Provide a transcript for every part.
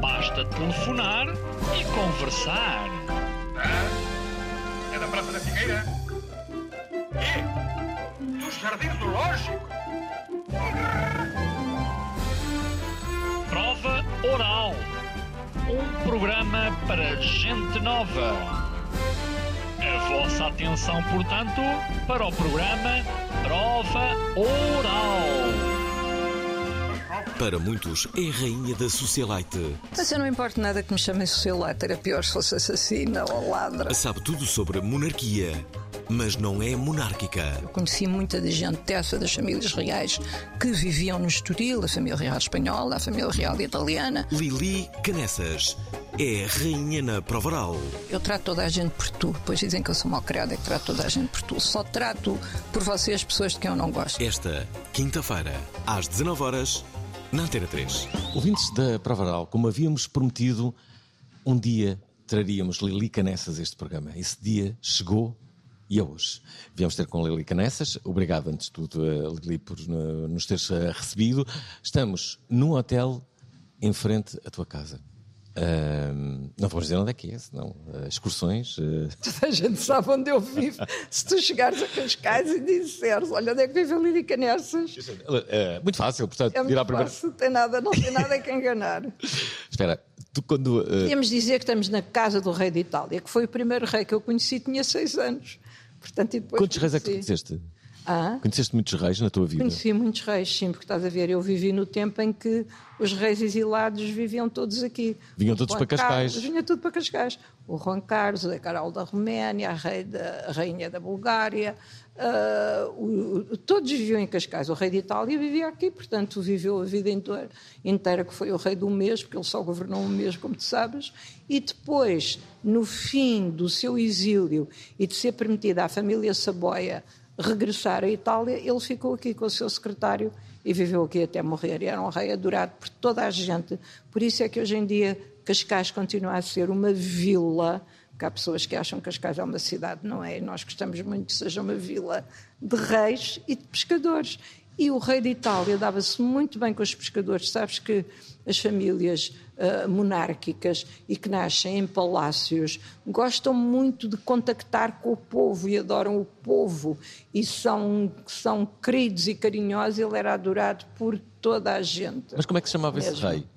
Basta telefonar e conversar. Ah, é da Praça da Figueira? E? Dos Jardins do Lógico? Prova Oral. Um programa para gente nova. A vossa atenção, portanto, para o programa Prova Oral. Para muitos, é a rainha da socialite. Mas eu não importo nada que me chamem socialite, era pior se fosse assassina ou ladra. Sabe tudo sobre a monarquia, mas não é monárquica. Conheci muita gente dessa, das famílias reais, que viviam no Estoril, a família real espanhola, a família real italiana. Lili Canessas é rainha na prova oral. Eu trato toda a gente por tu, pois dizem que eu sou mal criada e que trato toda a gente por tu. Só trato por vocês pessoas de quem eu não gosto. Esta quinta-feira, às 19 horas na Antena 3. Ouvintes da Prova Oral, como havíamos prometido, um dia traríamos Lili Canessas este programa. Esse dia chegou e é hoje. Viemos ter com Lili Canessas. Obrigado, antes de tudo, Lili, por nos teres recebido. Estamos num hotel em frente à tua casa. Ahm, não vamos dizer onde é que é, senão uh, excursões. uh, Toda a gente sabe onde eu vivo. Se tu chegares a Cascais e disseres, olha onde é que vive a Lírica Nessas, uh, muito fácil, portanto, é muito primeira. fácil, tem nada, não tem nada que enganar. Espera, tu quando. uh, Podíamos dizer que estamos na casa do rei de Itália, que foi o primeiro rei que eu conheci, tinha seis anos. Portanto, e depois quantos reis é que tu conheceste? Ah? Conheceste muitos reis na tua vida? Conheci muitos reis, sim, porque estás a ver, eu vivi no tempo em que os reis exilados viviam todos aqui. Vinham O todos Juan para Cascais. Carlos, vinha tudo para Cascais. O Juan Carlos, o Carol da Roménia, a, da, a rainha da Bulgária, o- o- todos viviam em Cascais. O rei de Itália vivia aqui, portanto, viveu a vida inteira, inteira que foi o rei do mês, porque ele só governou um mês, como tu sabes. E depois, no fim do seu exílio e de ser permitida à família Saboia regressar à Itália, ele ficou aqui com o seu secretário e viveu aqui até morrer. Era um rei adorado por toda a gente. Por isso é que hoje em dia Cascais continua a ser uma vila, que há pessoas que acham que Cascais é uma cidade, não é? E nós gostamos muito que seja uma vila de reis e de pescadores. E o rei de Itália dava-se muito bem com os pescadores. Sabes que as famílias ah, monárquicas e que nascem em palácios gostam muito de contactar com o povo e adoram o povo e são, são queridos e carinhosos. Ele era adorado por toda a gente. Mas como é que se chamava esse Mesmo. rei?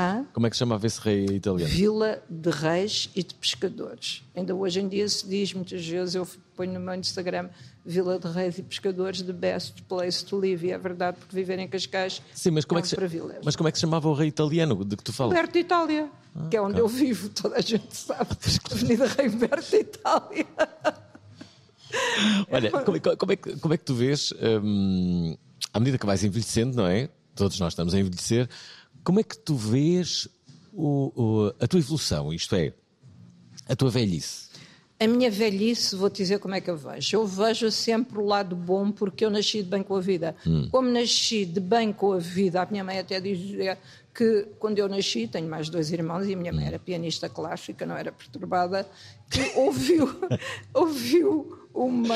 Hã? Como é que se chamava esse rei italiano? Vila de reis e de pescadores. Ainda hoje em dia se diz, muitas vezes eu ponho no meu Instagram, Vila de reis e pescadores, the best place to live. E é verdade, porque viver em Cascais Sim, mas como é, que se... privilégio. mas como é que se chamava o rei italiano de que tu falas? Humberto de Itália, que é onde eu vivo, toda a gente sabe. Avenida Rei Humberto de Itália. Olha, como, é- como é, que- como é que tu vês, hum, à medida que vais envelhecendo, não é? Todos nós estamos a envelhecer, como é que tu vês o- o- a tua evolução, isto é, a tua velhice? A minha velhice, vou-te dizer como é que eu vejo. Eu vejo sempre o lado bom porque eu nasci de bem com a vida. Como nasci de bem com a vida, a minha mãe até dizia que quando eu nasci, tenho mais dois irmãos e a minha mãe era pianista clássica, não era perturbada, que ouviu, ouviu uma,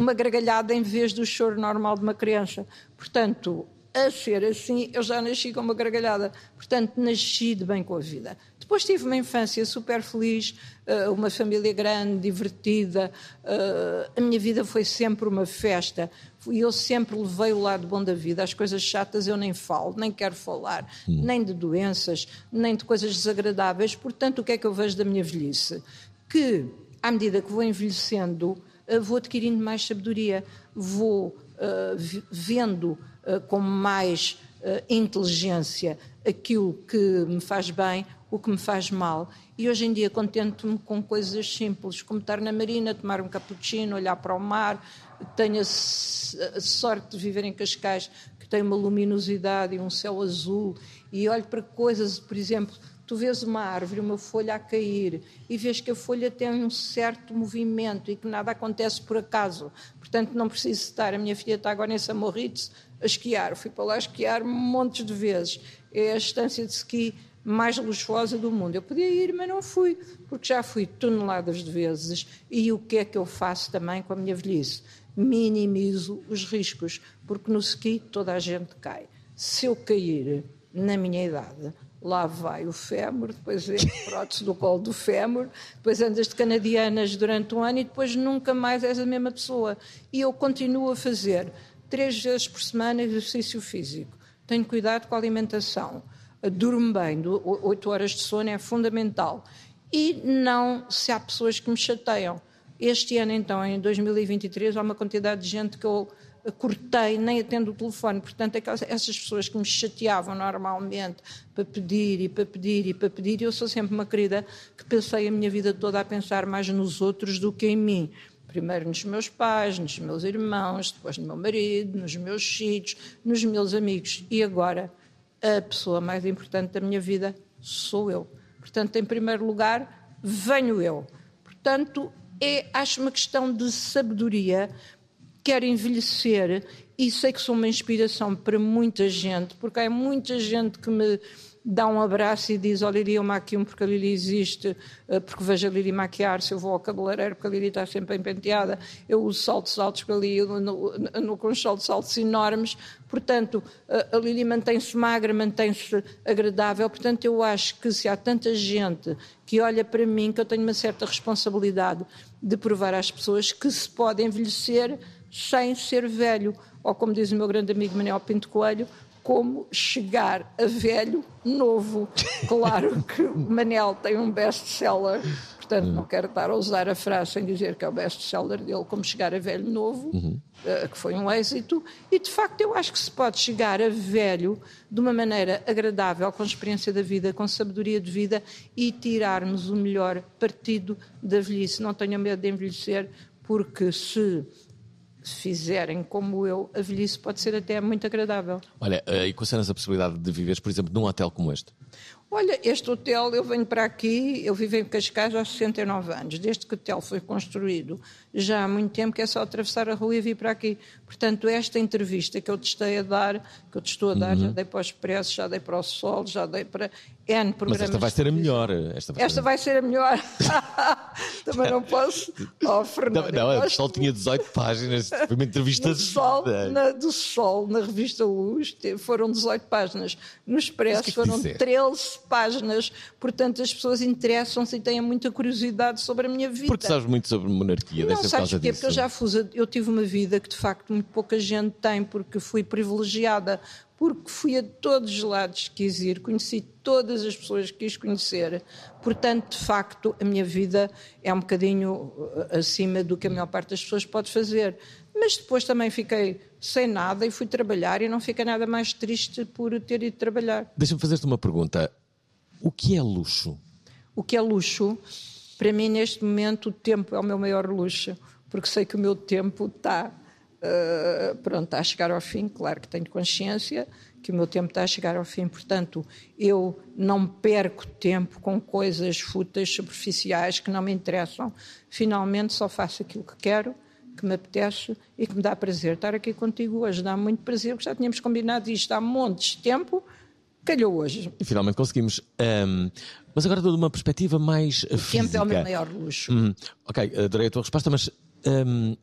uma gargalhada em vez do choro normal de uma criança. Portanto, a ser assim, eu já nasci com uma gargalhada. Portanto, nasci de bem com a vida. Depois tive uma infância super feliz, eh, uma família grande, divertida. eh, A minha vida foi sempre uma festa. E eu sempre levei o lado bom da vida. As coisas chatas eu nem falo, nem quero falar, nem de doenças, nem de coisas desagradáveis. Portanto, o que é que eu vejo da minha velhice? Que, à medida que vou envelhecendo, eh, vou adquirindo mais sabedoria, vou vi- vendo com mais eh, inteligência aquilo que me faz bem, o que me faz mal. E hoje em dia contento-me com coisas simples, como estar na marina, tomar um cappuccino, olhar para o mar. Tenho a sorte de viver em Cascais, que tem uma luminosidade e um céu azul, e olho para coisas, por exemplo, tu vês uma árvore, uma folha a cair, e vês que a folha tem um certo movimento e que nada acontece por acaso. Portanto, não preciso estar. A minha filha está agora em Samorritz a esquiar. Fui para lá esquiar montes de vezes. É a estância de ski mais luxuosa do mundo. Eu podia ir, mas não fui, porque já fui toneladas de vezes. E o que é que eu faço também com a minha velhice? Minimizo os riscos, porque no ski toda a gente cai. Se eu cair na minha idade, lá vai o fémur, depois é prótese do colo do fémur, depois andas de canadianas durante um ano e depois nunca mais és a mesma pessoa. E eu continuo a fazer três vezes por semana exercício físico. Tenho cuidado com a alimentação. Durmo bem, oito horas de sono é fundamental. E não se há pessoas que me chateiam. Este ano, então, em 2023, há uma quantidade de gente que eu cortei, nem atendo o telefone. Portanto, aquelas, essas pessoas que me chateavam normalmente para pedir e para pedir e para pedir, eu sou sempre uma querida que passei a minha vida toda a pensar mais nos outros do que em mim. Primeiro nos meus pais, nos meus irmãos, depois no meu marido, nos meus filhos, nos meus amigos. E agora, a pessoa mais importante da minha vida sou eu. Portanto, em primeiro lugar, venho eu. Portanto, é, acho uma questão de sabedoria quero envelhecer e sei que sou uma inspiração para muita gente, porque há muita gente que me dá um abraço e diz: Olha, Lili, eu maquio porque a Lili existe, eh, porque vejo a Lili maquiar-se. Eu vou ao cabeleireiro porque a Lili está sempre bem penteada. Eu uso saltos altos porque a Lili com saltos saltos enormes. Portanto, a Lili mantém-se magra, mantém-se agradável. Portanto, eu acho que se há tanta gente que olha para mim, que eu tenho uma certa responsabilidade de provar às pessoas que se pode envelhecer sem ser velho. Ou como diz o meu grande amigo Manuel Pinto Coelho, como chegar a velho novo. Claro que o Manel tem um best-seller, portanto não quero estar a usar a frase sem dizer que é o best-seller dele, como chegar a velho novo, uhum. uh, que foi um êxito, e de facto eu acho que se pode chegar a velho de uma maneira agradável, com experiência da vida, com sabedoria de vida e tirarmos o melhor partido da velhice. Não tenham medo de envelhecer, porque se se fizerem como eu, a velhice pode ser até muito agradável. Olha, eh, e consideras a possibilidade de viveres, por exemplo, num hotel como este? Olha, este hotel, eu venho para aqui, eu vivo em Cascais há 69 anos. Desde que o hotel foi construído, já há muito tempo que é só atravessar a rua e vir para aqui. Portanto, esta entrevista que eu te estou a dar, que eu te estou a dar, uhum. já dei para o Expresso, já dei para o Sol, já dei para N programas. Mas esta vai ser a melhor. Esta vai, esta ser... vai ser a melhor. Também não posso. Oh, Fernando, não, não, o Sol tinha 18 páginas, foi uma entrevista do Sol, na, do Sol, na revista Luz, foram 18 páginas. No Expresso que é que foram 13 páginas, portanto as pessoas interessam-se e têm muita curiosidade sobre a minha vida. Porque sabes muito sobre monarquia, não, ser sabes porquê? Porque eu já fui, eu tive uma vida que de facto muito pouca gente tem, porque fui privilegiada, porque fui a todos os lados que quis ir, conheci todas as pessoas que quis conhecer. Portanto, de facto, a minha vida é um bocadinho eh, acima do que a maior parte das pessoas pode fazer. Mas depois também fiquei sem nada e fui trabalhar e não fiquei nada mais triste por ter ido trabalhar. Deixa-me fazer-te uma pergunta. O que é luxo? O que é luxo? Para mim, neste momento, o tempo é o meu maior luxo, porque sei que o meu tempo está uh, pronto, está a chegar ao fim. Claro que tenho consciência que o meu tempo está a chegar ao fim, portanto, eu não perco tempo com coisas fúteis, superficiais, que não me interessam. Finalmente, só faço aquilo que quero que me apetece e que me dá prazer. Estar aqui contigo hoje dá muito prazer, porque já tínhamos combinado isto há montes de tempo calhou hoje. E finalmente conseguimos. Um, mas agora de uma perspectiva mais o física. tempo é o meu maior luxo. Hum, ok, adorei a tua resposta, mas um,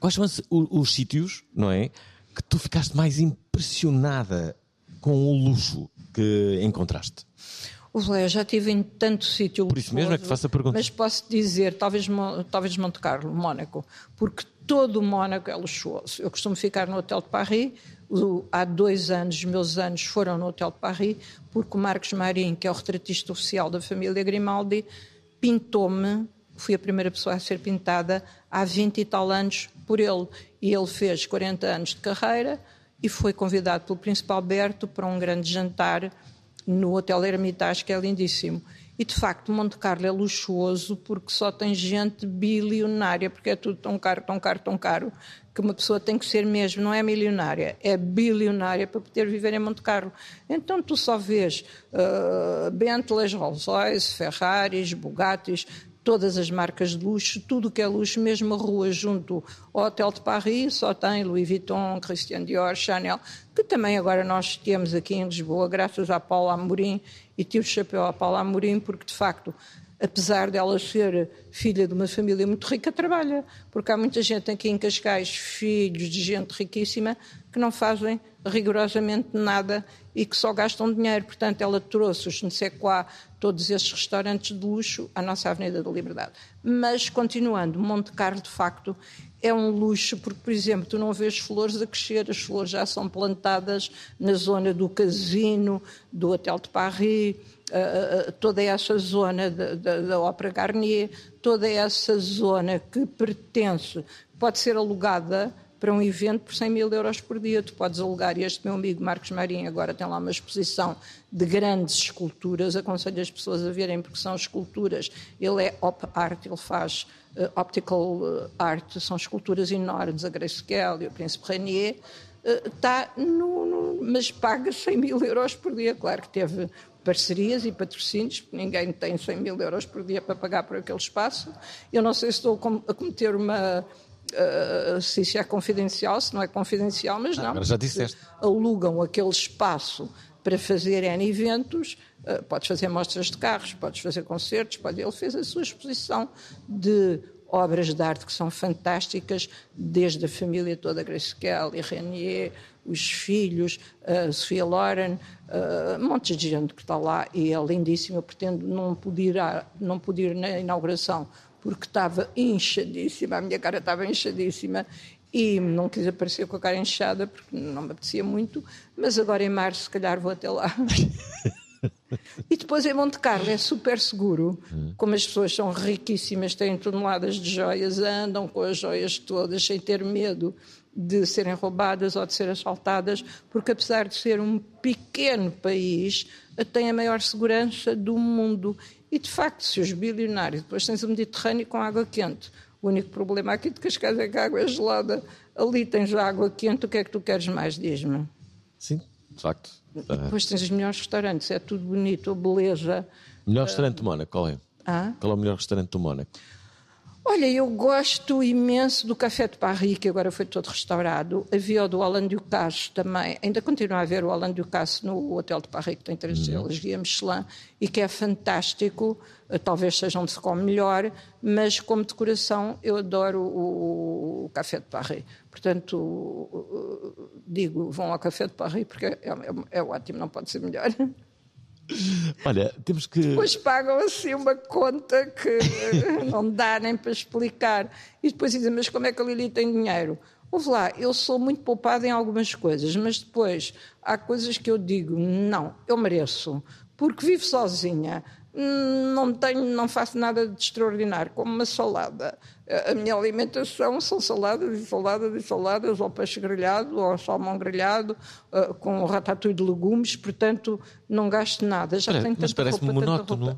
quais são os, os sítios, não é, que tu ficaste mais impressionada com o luxo que encontraste? Eu já estive em tanto sítio. Por isso mesmo é que faço a pergunta. Mas posso dizer, talvez, talvez Monte Carlo, Mónaco, porque todo o Mónaco é luxuoso. Eu costumo ficar no Hotel de Paris, há dois anos, os meus anos foram no Hotel Paris, porque o Marcos Marim, que é o retratista oficial da família Grimaldi, pintou-me, fui a primeira pessoa a ser pintada há 20 e tal anos por ele. E ele fez 40 anos de carreira e foi convidado pelo Príncipe Alberto para um grande jantar no Hotel Hermitage, que é lindíssimo. E de facto, Monte Carlo é luxuoso porque só tem gente bilionária, porque é tudo tão caro, tão caro, tão caro, que uma pessoa tem que ser mesmo, não é milionária, é bilionária para poder viver em Monte Carlo. Então tu só vês uh, Bentleys, Rolls-Royce, Ferraris, Bugattis, todas as marcas de luxo, tudo que é luxo, mesmo a rua junto ao Hotel de Paris, só tem Louis Vuitton, Christian Dior, Chanel, que também agora nós temos aqui em Lisboa, graças a Paula Amorim, e tiro o chapéu a Paula Amorim, porque de facto apesar dela ser filha de uma família muito rica, trabalha. Porque há muita gente aqui em Cascais, filhos de gente riquíssima, que não fazem rigorosamente nada e que só gastam dinheiro. Portanto, ela trouxe os Nsequá, todos esses restaurantes de luxo, à nossa Avenida da Liberdade. Mas, continuando, Monte Carlo, de facto, é um luxo, porque, por exemplo, tu não vês flores a crescer, as flores já são plantadas na zona do casino, do Hotel de Paris, uh, toda essa zona da, da Ópera Garnier, toda essa zona que pertence, pode ser alugada para um evento por 100 mil euros por dia. Tu podes alugar, e este meu amigo Marcos Marinho agora tem lá uma exposição de grandes esculturas, aconselho as pessoas a verem porque são esculturas, ele é op art, ele faz uh, optical art, são esculturas enormes, a Grace Kelly, o Príncipe Rainier, está uh, no, no, mas paga 100 mil euros por dia, claro que teve parcerias e patrocínios, porque ninguém tem 100 mil euros por dia para pagar por aquele espaço. Eu não sei se estou a cometer uma. Uh, se isso é confidencial, se não é confidencial, mas não. Agora já disseste. Alugam aquele espaço para fazerem eventos, uh, podes fazer mostras de carros, podes fazer concertos, pode... ele fez a sua exposição de obras de arte que são fantásticas, desde a família toda, Grace Kelly, Renier, os filhos, a Sofia Loren, uh, um monte de gente que está lá e é lindíssimo. Eu pretendo não poder, não poder ir na inauguração porque estava inchadíssima, a minha cara estava inchadíssima e não quis aparecer com a cara inchada porque não me apetecia muito, mas agora em março se calhar vou até lá. E depois em Monte Carlo é super seguro, como as pessoas são riquíssimas, têm toneladas de joias, andam com as joias todas sem ter medo de serem roubadas ou de serem assaltadas, porque apesar de ser um pequeno país, tem a maior segurança do mundo. E de facto, se os bilionários, depois tens o Mediterrâneo com água quente, o único problema aqui de Cascais é que a água é gelada, ali tens água quente, o que é que tu queres mais, diz-me? Sim, de facto. E depois tens os melhores restaurantes, é tudo bonito, a beleza. Melhor restaurante do Mónaco, qual é? Ah? Qual é o melhor restaurante do Mónaco? Olha, eu gosto imenso do Café de Paris, que agora foi todo restaurado. Havia o do Alain Ducasse também. Ainda continua a haver o Alain Ducasse no Hotel de Paris, que tem três estrelas guia Michelin, e que é fantástico. Talvez seja onde se come melhor, mas como decoração eu adoro o, o Café de Paris. Portanto, digo, vão ao Café de Paris, porque é, é, é ótimo, não pode ser melhor. Olha, temos que. Depois pagam assim uma conta que não dá nem para explicar. E depois dizem, mas como é que a Lili tem dinheiro? Ouve lá, eu sou muito poupada em algumas coisas, mas depois há coisas que eu digo, não, eu mereço, porque vivo sozinha, não tenho, não faço nada de extraordinário, como uma salada. A minha alimentação são saladas e saladas e saladas, ou peixe grelhado, ou salmão grelhado, uh, com ratatouille de legumes, portanto não gasto nada. Já Olha, tenho mas parece-me monótono.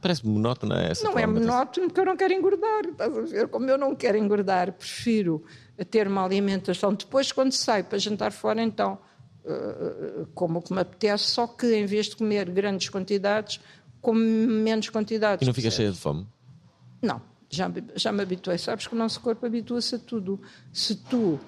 Parece-me monótono essa Não é monótono porque eu não quero engordar, estás a ver? Como eu não quero engordar, prefiro ter uma alimentação. Depois, quando saio para jantar fora, então uh, como o que me apetece, só que em vez de comer grandes quantidades, como menos quantidades. E não fica cheia de fome? Não, já, me- já me habituei. Sabes que o nosso corpo habitua-se a tudo. Se tu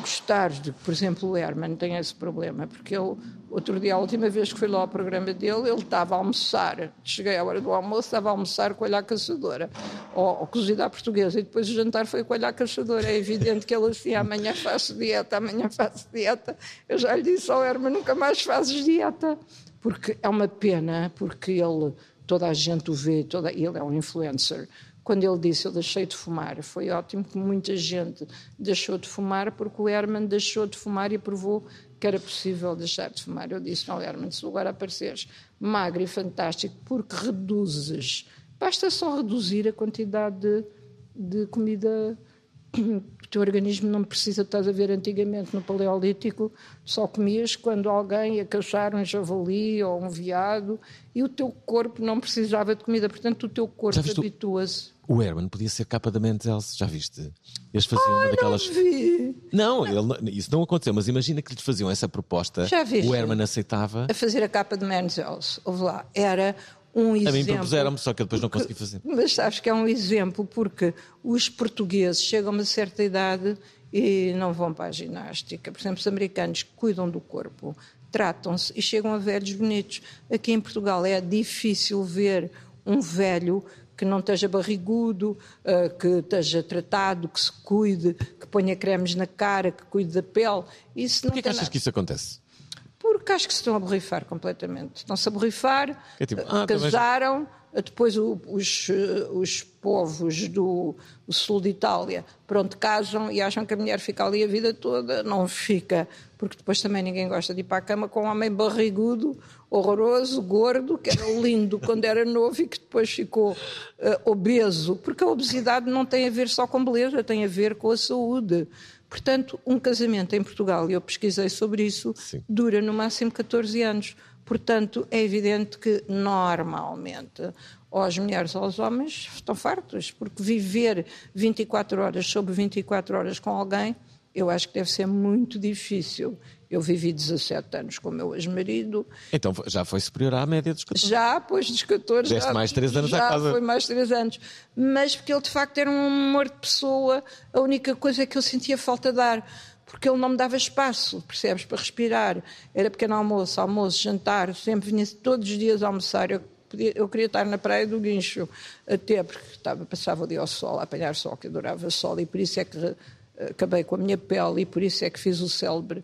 gostares de, por exemplo, o Herman tem esse problema, porque ele, outro dia, a última vez que fui lá ao programa dele, ele estava a almoçar, cheguei à hora do almoço, estava a almoçar com a caçadora, ou, ou cozida à portuguesa, e depois o jantar foi com a caçadora. É evidente que ele assim, amanhã faço dieta, amanhã faço dieta. Eu já lhe disse ao Herman, nunca mais fazes dieta, porque é uma pena, porque ele, toda a gente o vê, toda, ele é um influencer, quando ele disse eu deixei de fumar, foi ótimo que muita gente deixou de fumar porque o Herman deixou de fumar e provou que era possível deixar de fumar. Eu disse, não, Herman, se agora apareceres magro e fantástico, porque reduzes, basta só reduzir a quantidade de, de comida teu organismo não precisa, estás a ver, antigamente no Paleolítico só comias quando alguém ia caçar um javali ou um veado e o teu corpo não precisava de comida, portanto o teu corpo habitua-se. O Herman podia ser capa da Mendes, já viste? Eles faziam Ai, uma daquelas. Não, vi. não, ele- isso não aconteceu, mas imagina que lhes faziam essa proposta. Já viste? O Herman aceitava. A fazer a capa de Men's Health, houve lá, era um exemplo. A mim propuseram-me, só que eu depois não consegui fazer. Mas sabes que é um exemplo porque os portugueses chegam a uma certa idade e não vão para a ginástica. Por exemplo, os americanos cuidam do corpo, tratam-se e chegam a velhos bonitos. Aqui em Portugal é difícil ver um velho que não esteja barrigudo, eh, que esteja tratado, que se cuide, que ponha cremes na cara, que cuide da pele. Isso não Porquê achas nada. que isso acontece? Porque acho que se estão a borrifar completamente. Estão-se a borrifar, É tipo, ah, também já- casaram, eh, depois o- os, eh, os povos do, sul de Itália, pronto, casam e acham que a mulher fica ali a vida toda. Não fica, porque depois também ninguém gosta de ir para a cama com um homem barrigudo, horroroso, gordo, que era lindo quando era novo e que depois ficou eh, obeso. Porque a obesidade não tem a ver só com beleza, tem a ver com a saúde. Portanto, um casamento em Portugal, e eu pesquisei sobre isso, Sim. dura no máximo 14 anos. Portanto, é evidente que normalmente ou as mulheres ou os homens estão fartos, porque viver 24 horas sobre 24 horas com alguém, eu acho que deve ser muito difícil. Eu vivi 17 anos com o meu ex-marido, Então já foi superior à média dos 14. já, depois dos 14. Deste já, mais três anos à já casa. foi mais três anos. Mas porque ele de facto era um amor de pessoa, a única coisa que eu sentia falta de dar. Porque ele não me dava espaço, percebes, para respirar. Era pequeno almoço, almoço, jantar, sempre vinha todos os dias almoçar. Eu, eu queria estar na praia do Guincho, até porque estava, passava o dia ao sol, a apanhar sol, que adorava sol, e por isso é que eh, acabei com a minha pele, e por isso é que fiz o célebre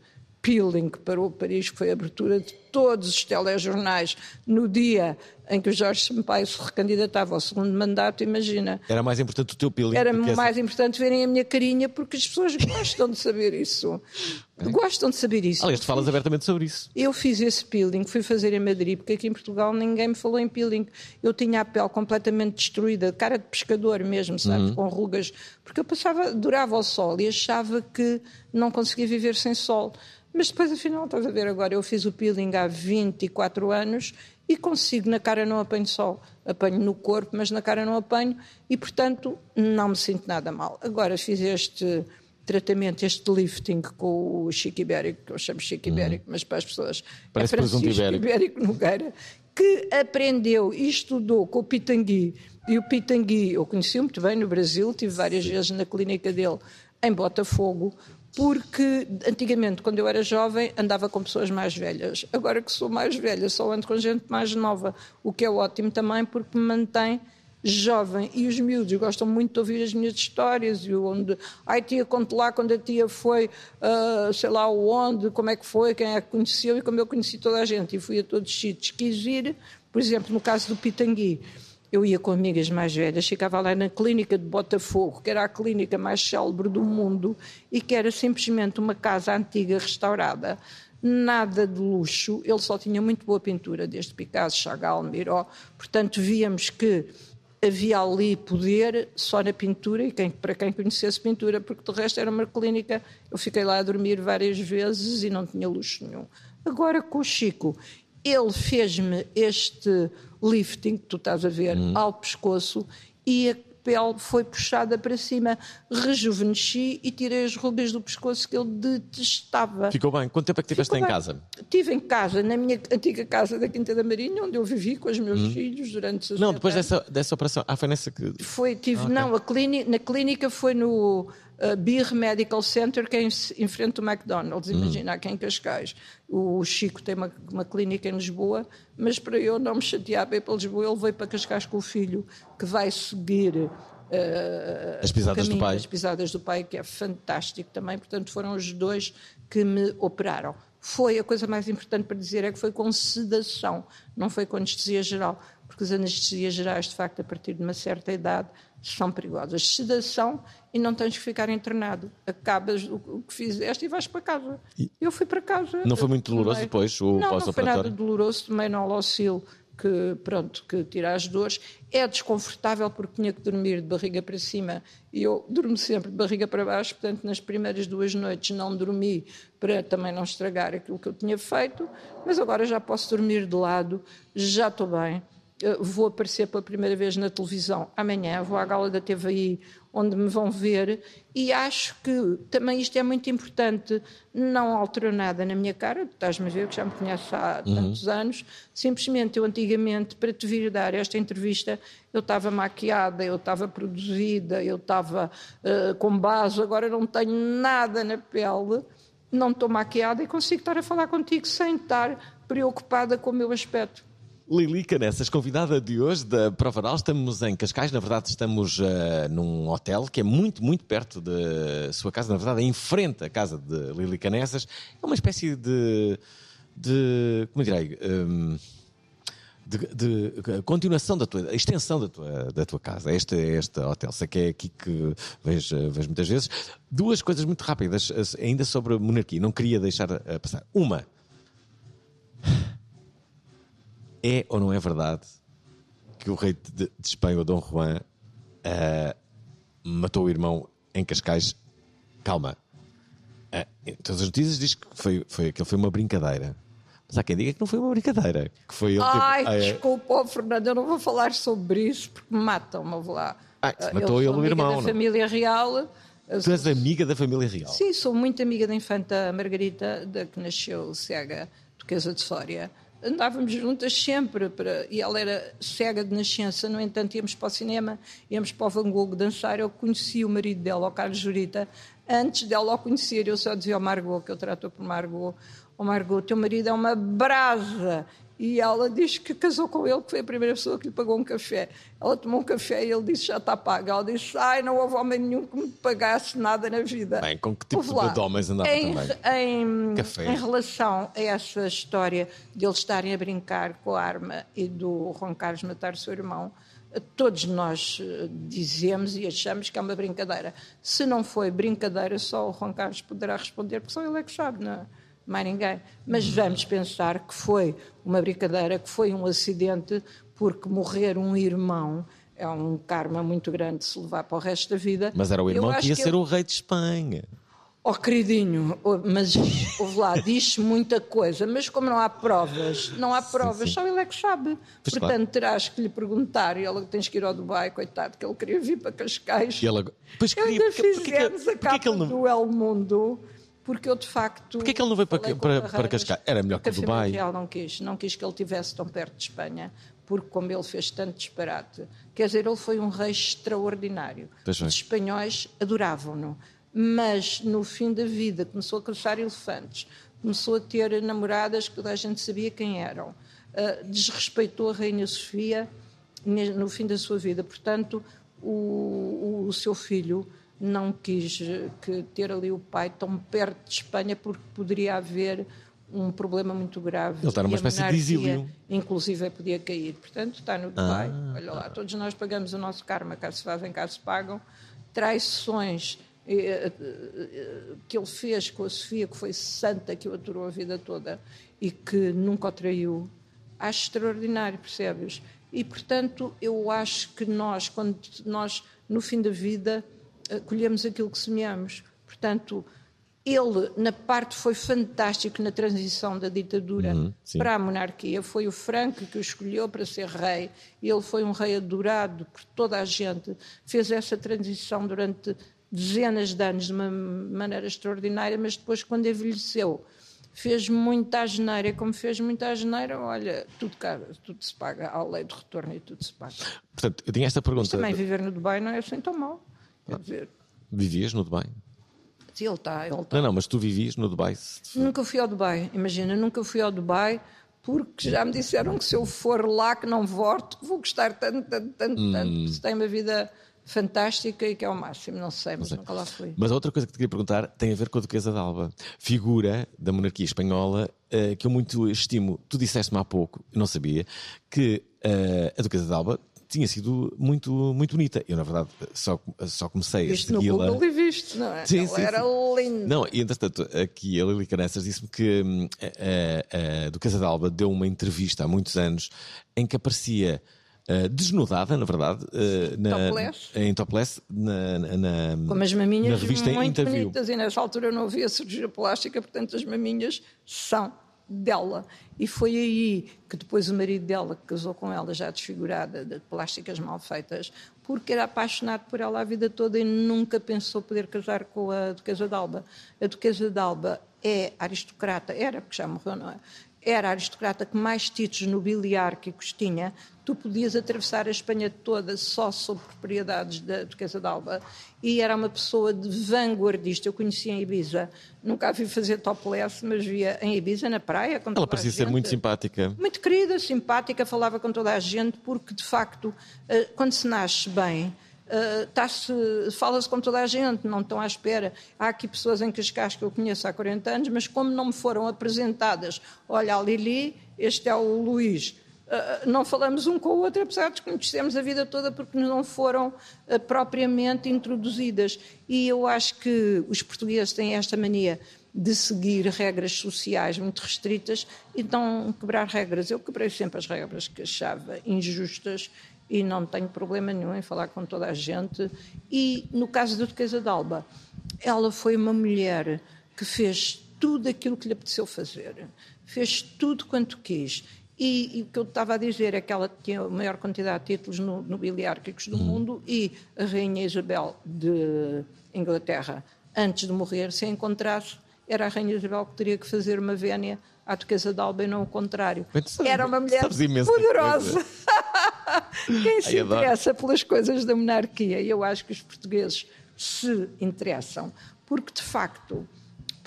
peeling para o Paris, que foi a abertura de todos os telejornais no dia em que o Jorge Sampaio se recandidatava ao segundo mandato, imagina. Era mais importante o teu peeling. Era que essa- mais importante verem a minha carinha porque as pessoas gostam de saber isso. Gostam de saber isso. Aliás, tu falas abertamente sobre isso. Eu fiz esse peeling, fui fazer em Madrid, porque aqui em Portugal ninguém me falou em peeling. Eu tinha a pele completamente destruída, cara de pescador mesmo, sabes, com rugas, porque eu passava, durava ao sol e achava que não conseguia viver sem sol. Mas depois, afinal, estás a ver agora, eu fiz o peeling há 24 anos e consigo, na cara não apanho sol. Apanho no corpo, mas na cara não apanho e, portanto, não me sinto nada mal. Agora fiz este tratamento, este lifting com o Chico Ibérico, que eu chamo Chico Ibérico, mas para as pessoas Parece é Francisco ibérico. Ibérico Nogueira, que aprendeu e estudou com o Pitangui. E o Pitangui eu conheci muito bem no Brasil, tive várias vezes na clínica dele em Botafogo, porque antigamente, quando eu era jovem, andava com pessoas mais velhas. Agora que sou mais velha, só ando com gente mais nova, o que é ótimo também porque me mantém jovem e os miúdos gostam muito de ouvir as minhas histórias e onde, ai tia, conte lá quando a tia foi, ah, sei lá onde, como é que foi, quem é que conheceu e como eu conheci toda a gente e fui a todos os sítios. Quis ir, por exemplo, no caso do Pitangui, eu ia com amigas mais velhas, ficava lá na clínica de Botafogo, que era a clínica mais célebre do mundo e que era simplesmente uma casa antiga restaurada. Nada de luxo, ele só tinha muito boa pintura, desde Picasso, Chagall, Miró. Portanto, víamos que havia ali poder só na pintura e quem, para quem conhecesse pintura, porque de resto era uma clínica. Eu fiquei lá a dormir várias vezes e não tinha luxo nenhum. Agora com o Chico, ele fez-me este lifting que tu estás a ver ao pescoço e a pele foi puxada para cima. Rejuvenesci e tirei as rugas do pescoço que ele detestava. Ficou bem. Quanto tempo é que tiveste em casa? Estive em casa, na minha antiga casa da Quinta da Marinha, onde eu vivi com os meus filhos durante 60 Não, depois anos. dessa, dessa operação. Ah, foi nessa que. Foi, tive, Ah, não, a clínica, na clínica foi no uh, Beer Medical Center, que é em, em frente ao McDonald's, imagina, aqui em Cascais. O Chico tem uma, uma clínica em Lisboa, mas para eu não me chatear ir para Lisboa, ele veio para Cascais com o filho, que vai seguir uh, As pisadas do caminho pai. das pisadas do pai, que é fantástico também. Portanto, foram os dois que me operaram. Foi a coisa mais importante para dizer é que foi com sedação, não foi com anestesia geral, porque as anestesias gerais, de facto, a partir de uma certa idade, são perigosas. Sedação e não tens que ficar internado. Acabas o que fizeste e vais para casa. Eu fui para casa. Não foi muito doloroso Tomei- depois, o Não, não foi nada pós-operatório? doloroso. Tomei Nolosil que, pronto, que tira as dores. É desconfortável porque tinha que dormir de barriga para cima e eu durmo sempre de barriga para baixo, portanto, nas primeiras duas noites não dormi para também não estragar aquilo que eu tinha feito, mas agora já posso dormir de lado, já estou bem. Eh, vou aparecer pela primeira vez na televisão amanhã, vou à gala da TVI, onde me vão ver, e acho que também isto é muito importante. Não alterou nada na minha cara, estás-me a ver, que já me conheces há uhum. tantos anos. Simplesmente eu, antigamente, para te vir dar esta entrevista, eu estava maquiada, eu estava produzida, eu estava uh, com base, agora não tenho nada na pele, não estou maquiada e consigo estar a falar contigo sem estar preocupada com o meu aspecto. Lili Canessas, convidada de hoje da Provaral. Estamos em Cascais, na verdade estamos uh, num hotel que é muito, muito perto da sua casa, na verdade é em frente à casa de Lili Canessas. É uma espécie de, de como direi, um, de, de, continuação da tua, extensão da tua, da tua casa. Este, este hotel, sei que é aqui que vejo, vejo muitas vezes. Duas coisas muito rápidas, ainda sobre a monarquia, não queria deixar uh, passar. Uma é ou não é verdade que o rei de, de Espanha, o Dom Juan, uh, matou o irmão em Cascais? Calma. Uh, em todas as notícias diz que foi, foi, que foi uma brincadeira. Mas há quem diga que não foi uma brincadeira. Que foi ele Ai, que... desculpa, oh, Fernando, eu não vou falar sobre isso porque matam-me, vou lá. Ah, matou ele o irmão. da família real. Tu és amiga da família real? Sim, sou muito amiga da infanta Margarita, da que nasceu cega, duquesa de Sória andávamos juntas sempre, para, e ela era cega de nascença, no entanto íamos para o cinema, íamos para o Van Gogh dançar, eu conheci o marido dela, o Carlos Jurita, antes dela o conhecer, eu só dizia ao Margot, que eu trato por Margot, o Margot, teu marido é uma brasa, e ela diz que casou com ele, que foi a primeira pessoa que lhe pagou um café. Ela tomou um café e ele disse: Já está pago. Ela disse: Ai, não houve homem nenhum que me pagasse nada na vida. Bem, com que tipo de homens andava em, também? Em, em relação a essa história de eles estarem a brincar com a arma e do Juan Carlos matar o seu irmão, todos nós eh, dizemos e achamos que é uma brincadeira. Se não foi brincadeira, só o Juan Carlos poderá responder, porque só ele é que sabe, não é? Mais ninguém. Mas vamos pensar que foi uma brincadeira, que foi um acidente, porque morrer um irmão é um karma muito grande se levar para o resto da vida. Mas era o irmão que ia que ser o rei de Espanha. Oh, queridinho, oh, mas ouve lá, diz muita coisa, mas como não há provas, não há provas, sim, sim. só ele é que sabe. Pois Portanto, claro. terás que lhe perguntar, e ela tens que ir ao Dubai, coitado, que ele queria vir para Cascais. E ela... Pois queria, ainda porque, fizemos porque, a capa porque ele não... do El Mundo porque eu de facto. Porquê é que ele não veio para, para, para Cascais? Era melhor que o Dubai. Real não quis, não quis que ele estivesse tão perto de Espanha, porque como ele fez tanto disparate, quer dizer, ele foi um rei extraordinário. Os espanhóis adoravam-no, mas no fim da vida começou a caçar elefantes, começou a ter namoradas que toda a gente sabia quem eram, uh, desrespeitou a Rainha Sofia no fim da sua vida. Portanto, o, o, o seu filho não quis que ter ali o pai tão perto de Espanha porque poderia haver um problema muito grave. Ele está numa espécie de exílio. Inclusive podia cair. Portanto, está no Dubai. Ah, Olha lá, todos nós pagamos o nosso karma, cá se fazem, cá se pagam. Traições eh, eh, que ele fez com a Sofia, que foi santa, que o aturou a vida toda e que nunca o traiu. Acho extraordinário, percebes? E, portanto, eu acho que nós, quando nós, no fim da vida, colhemos aquilo que semeamos. Portanto, ele, na parte, foi fantástico na transição da ditadura uhum, para a monarquia. Foi o Franco que o escolheu para ser rei. Ele foi um rei adorado por toda a gente. Fez essa transição durante dezenas de anos de uma maneira extraordinária, mas depois, quando envelheceu, fez muita asneira. Como fez muita asneira, olha, tudo, tudo se paga. Há lei de retorno e tudo se paga. Portanto, eu tinha esta pergunta. Mas também viver no Dubai não é assim tão mal. Quer dizer... Vivias no Dubai? Sim, ele está. Ele tá. Não, não, mas tu vivias no Dubai? Nunca fui ao Dubai, imagina, nunca fui ao Dubai porque já me disseram que se eu for lá que não volto, vou gostar tanto, tanto, tanto, hum. tanto. Se tem uma vida fantástica e que é o máximo, não sei, mas, mas nunca lá fui. Mas outra coisa que te queria perguntar tem a ver com a Duquesa de Alba, figura da monarquia espanhola uh, que eu muito estimo. Tu disseste-me há pouco, não sabia, que uh, a Duquesa de Alba tinha sido muito, muito bonita. Eu, na verdade, só, só comecei Viste a no segui-la. Google e viste, não é? Sim, Ela sim, era linda. Não, e entretanto, aqui a Lili Canessas disse-me que hum, a, a, a Duquesa d'Alba deu uma entrevista há muitos anos em que aparecia uh, desnudada, na verdade, uh, na, Topless. em topless, na, na, na, Com as maminhas na revista muito Interview. bonitas e nessa altura não havia cirurgia plástica, portanto as maminhas são dela. E foi aí que depois o marido dela, que casou com ela já desfigurada, de plásticas mal feitas, porque era apaixonado por ela a vida toda e nunca pensou poder casar com a Duquesa d'Alba. A Duquesa d'Alba é aristocrata, era porque já morreu, não é? Era a aristocrata que mais títulos nobiliárquicos tinha. Tu podias atravessar a Espanha toda só sob propriedades da Duquesa d'Alba e era uma pessoa de vanguardista. Eu conhecia em Ibiza, nunca a vi fazer topless, mas via em Ibiza, na praia. Com Ela a parecia ser muito simpática. Muito querida, simpática, falava com toda a gente, porque de facto, eh, quando se nasce bem, tá-se- fala-se com toda a gente, não estão à espera. Há aqui pessoas em Cascais que eu conheço há 40 anos, mas como não me foram apresentadas, olha a Lili, este é o Luís. eh, não falamos um com o outro, apesar de conhecermos a vida toda, porque não foram eh, propriamente introduzidas. E eu acho que os portugueses têm esta mania de seguir regras sociais muito restritas e não quebrar regras. Eu quebrei sempre as regras que achava injustas e não tenho problema nenhum em falar com toda a gente. E no caso da Duquesa d'Alba, ela foi uma mulher que fez tudo aquilo que lhe apeteceu fazer, fez tudo quanto quis. E, e o que eu estava a dizer é que ela tinha a maior quantidade de títulos no- nobiliárquicos do mundo e a Rainha Isabel de Inglaterra, antes de morrer, se a encontrasse, era a Rainha Isabel que teria que fazer uma vénia à Duquesa d'Alba e não o contrário. Sabes- Era uma mulher de poderosa. Quem se interessa pelas coisas da monarquia? E eu acho que os portugueses se interessam, porque de facto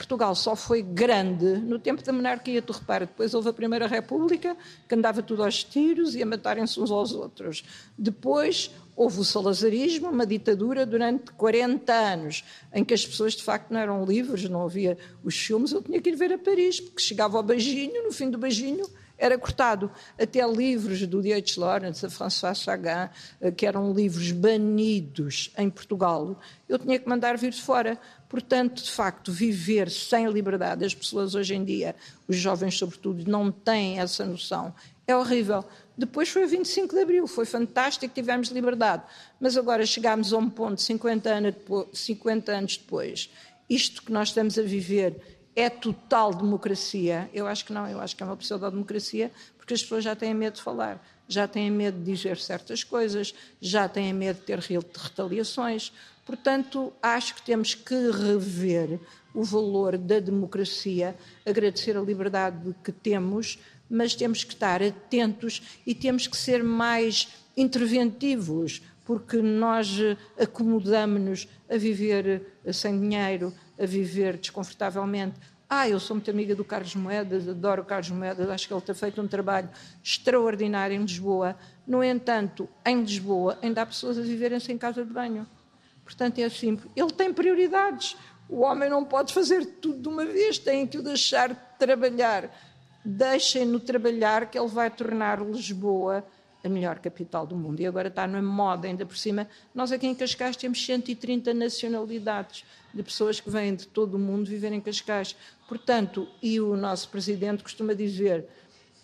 Portugal só foi grande no tempo da monarquia. Tu repara, depois houve a Primeira República, que andava tudo aos tiros e a matarem-se uns aos outros. Depois houve o salazarismo, uma ditadura durante 40 anos, em que as pessoas de facto não eram livres, não havia os filmes. Eu tinha que ir ver a Paris, porque chegava ao beijinho, no fim do beijinho era cortado. Até livros do D.H. Lawrence, a François Sagan, eh, que eram livros banidos em Portugal, eu tinha que mandar vir de fora. Portanto, de facto, viver sem liberdade, as pessoas hoje em dia, os jovens sobretudo, não têm essa noção. É horrível. Depois foi o 25 de Abril, foi fantástico, tivemos liberdade. Mas agora chegámos a um ponto, 50 anos depois, 50 anos depois isto que nós estamos a viver é total democracia? Eu acho que não, eu acho que é uma pseudo-democracia, porque as pessoas já têm medo de falar, já têm medo de dizer certas coisas, já têm medo de ter re- retaliações. Portanto, acho que temos que rever o valor da democracia, agradecer a liberdade que temos, mas temos que estar atentos e temos que ser mais interventivos, porque nós eh, acomodamos-nos a viver eh, sem dinheiro, a viver desconfortavelmente. Ah, eu sou muito amiga do Carlos Moedas, adoro o Carlos Moedas, acho que ele tem feito um trabalho extraordinário em Lisboa. No entanto, em Lisboa ainda há pessoas a viverem sem casa de banho. Portanto, é assim, ele tem prioridades. O homem não pode fazer tudo de uma vez, tem que o deixar trabalhar. Deixem-no trabalhar, que ele vai tornar Lisboa a melhor capital do mundo. E agora está na moda, ainda por cima. Nós aqui em Cascais temos 130 nacionalidades de pessoas que vêm de todo o mundo viver em Cascais. Portanto, e o nosso presidente costuma dizer,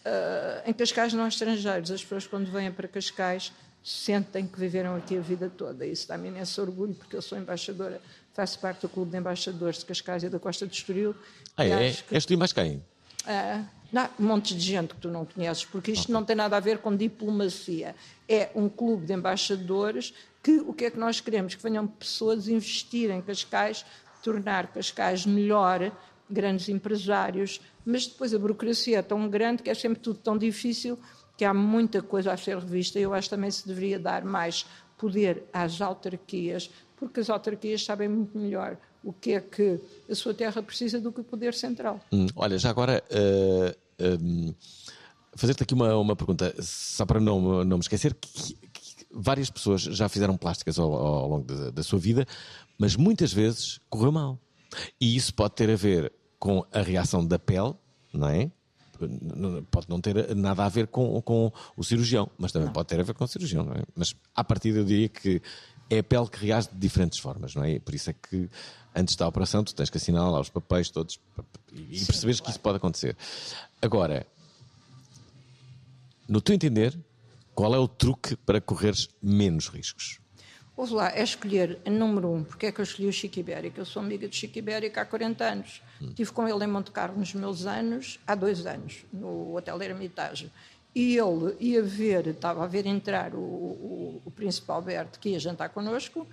ah, em Cascais não há estrangeiros. As pessoas quando vêm para Cascais sentem que viveram aqui a vida toda. Isso dá-me imenso orgulho, porque eu sou embaixadora, faço parte do Clube de Embaixadores de Cascais e da Costa do Estoril. Ah, é? que- És tu e mais quem? ah, não, um monte de gente que tu não conheces, porque isto não tem nada a ver com diplomacia. É um clube de embaixadores que o que é que nós queremos? Que venham pessoas investir em Cascais, tornar Cascais melhor, grandes empresários, mas depois a burocracia é tão grande que é sempre tudo tão difícil que há muita coisa a ser revista. Eu acho que também se deveria dar mais poder às autarquias, porque as autarquias sabem muito melhor o que é que a sua terra precisa do que o poder central. Hum, olha, já agora uh, fazer-te aqui uma, uma pergunta, só para não, não me esquecer que, que várias pessoas já fizeram plásticas ao, ao longo da, da sua vida, mas muitas vezes correu mal. E isso pode ter a ver com a reação da pele, não é? pode não ter nada a ver com, com o cirurgião, mas também não. pode ter a ver com o cirurgião, não é? Mas à partida eu diria que é a pele que reage de diferentes formas, não é? Por isso é que antes da operação tu tens que assinar lá os papéis todos e Sim, perceberes claro. que isso pode acontecer. Agora, no teu entender, qual é o truque para correres menos riscos? Ouve lá, é escolher número um. Porque é que eu escolhi o Chico Ibérico? Eu sou amiga de Chico Ibérico há 40 anos. Hum. Estive com ele em Monte Carlo nos meus anos, há dois anos, no Hotel Ermitage. E ele ia ver, estava a ver entrar o, o, o príncipe Alberto, que ia jantar connosco,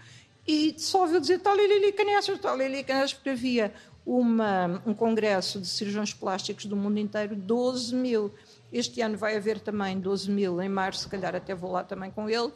e só ouviu dizer tal Lili Canessas, tal Lili Canessas, porque havia uma, um congresso de cirurgiões plásticos do mundo inteiro, 12 mil. Este ano vai haver também 12 mil, em março, se calhar até vou lá também com ele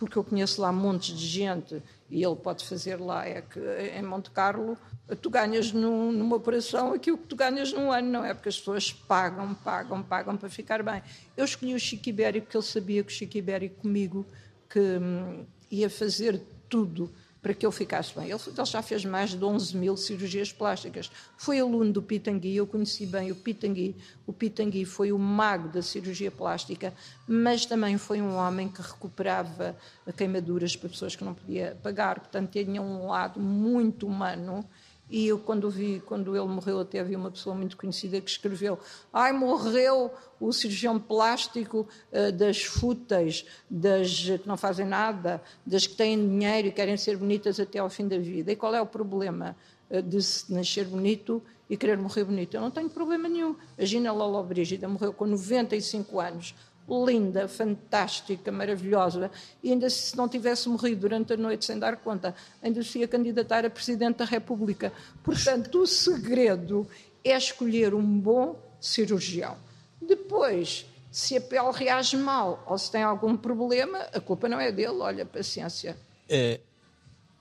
porque eu conheço lá montes de gente e ele pode fazer lá, é que em Monte Carlo tu ganhas num, numa operação aquilo que tu ganhas num ano, não é? Porque as pessoas pagam, pagam, pagam para ficar bem. Eu escolhi o Chico Ibérico porque ele sabia que o Chico Ibérico comigo que hum, ia fazer tudo para que eu ficasse bem. Ele, ele, já fez mais de 11 mil cirurgias plásticas. Foi aluno do Pitangui, eu conheci bem o Pitangui. O Pitangui foi o mago da cirurgia plástica, mas também foi um homem que recuperava queimaduras para pessoas que não podia pagar. Portanto, tinha um lado muito humano e eu, quando vi, quando ele morreu, até havia uma pessoa muito conhecida que escreveu: Ai, morreu o cirurgião plástico uh, das fúteis, das que não fazem nada, das que têm dinheiro e querem ser bonitas até ao fim da vida. E qual é o problema uh, de se nascer bonito e querer morrer bonito? Eu não tenho problema nenhum. A Gina Lolo Brígida morreu com 95 anos linda, fantástica, maravilhosa, e ainda se não tivesse morrido durante a noite sem dar conta, ainda se ia candidatar a Presidente da República. Portanto, o segredo é escolher um bom cirurgião. Depois, se a pele reage mal ou se tem algum problema, a culpa não é dele, olha, paciência. É,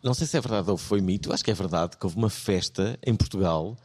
não sei se é verdade ou foi mito, acho que é verdade que houve uma festa em Portugal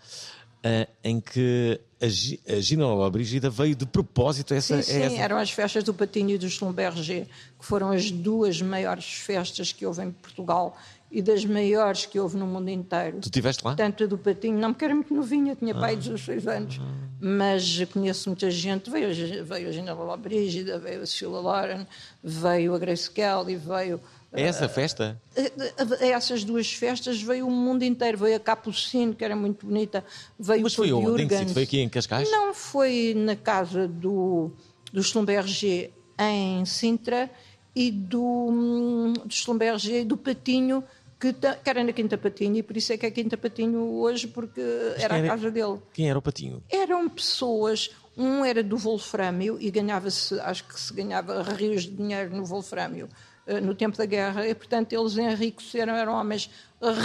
uh, em que a, Gina Brígida veio de propósito a essa... Sim, sim, essa... eram as festas do Patinho e do Schlumberger, que foram as duas maiores festas que houve em Portugal e das maiores que houve no mundo inteiro. Tu estiveste lá? Tanto a do Patinho, não porque era muito novinha, tinha ah. pai de 16 anos, mas conheço muita gente, veio, veio a Gina Brígida, veio a Sheila Loren, veio a Grace Kelly, veio é essa festa? A, essas duas festas veio o mundo inteiro. Veio a Capucino, que era muito bonita. Veio Mas foi onde? Foi aqui em Cascais? Não, foi na casa do, do Schlumberger em Sintra e do, do Schlumberger e do Patinho, que, que, era na Quinta Patinho, e por isso é que é Quinta Patinho hoje, porque era, era a casa dele. Quem era o Patinho? Eram pessoas, um era do Wolframio e ganhava-se, acho que se ganhava rios de dinheiro no Wolframio. Eh, no tempo da guerra, e portanto eles enriqueceram, eram homens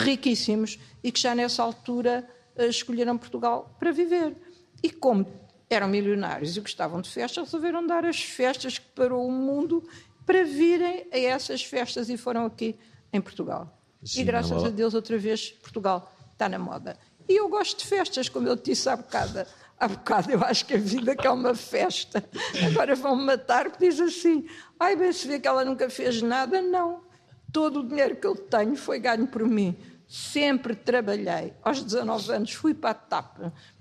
riquíssimos e que já nessa altura eh, escolheram Portugal para viver. E como eram milionários e gostavam de festas, resolveram dar as festas que parou o mundo para virem a essas festas e foram aqui em Portugal. Sim, e graças a Deus, outra vez, Portugal está na moda. E eu gosto de festas, como eu te disse há bocado. Há bocado eu acho que a vida que é uma festa. Agora vão-me matar, que diz assim: ai, bem se vê que ela nunca fez nada. Não. Todo o dinheiro que eu tenho foi ganho por mim. Sempre trabalhei. Aos 19 anos fui para a TAP.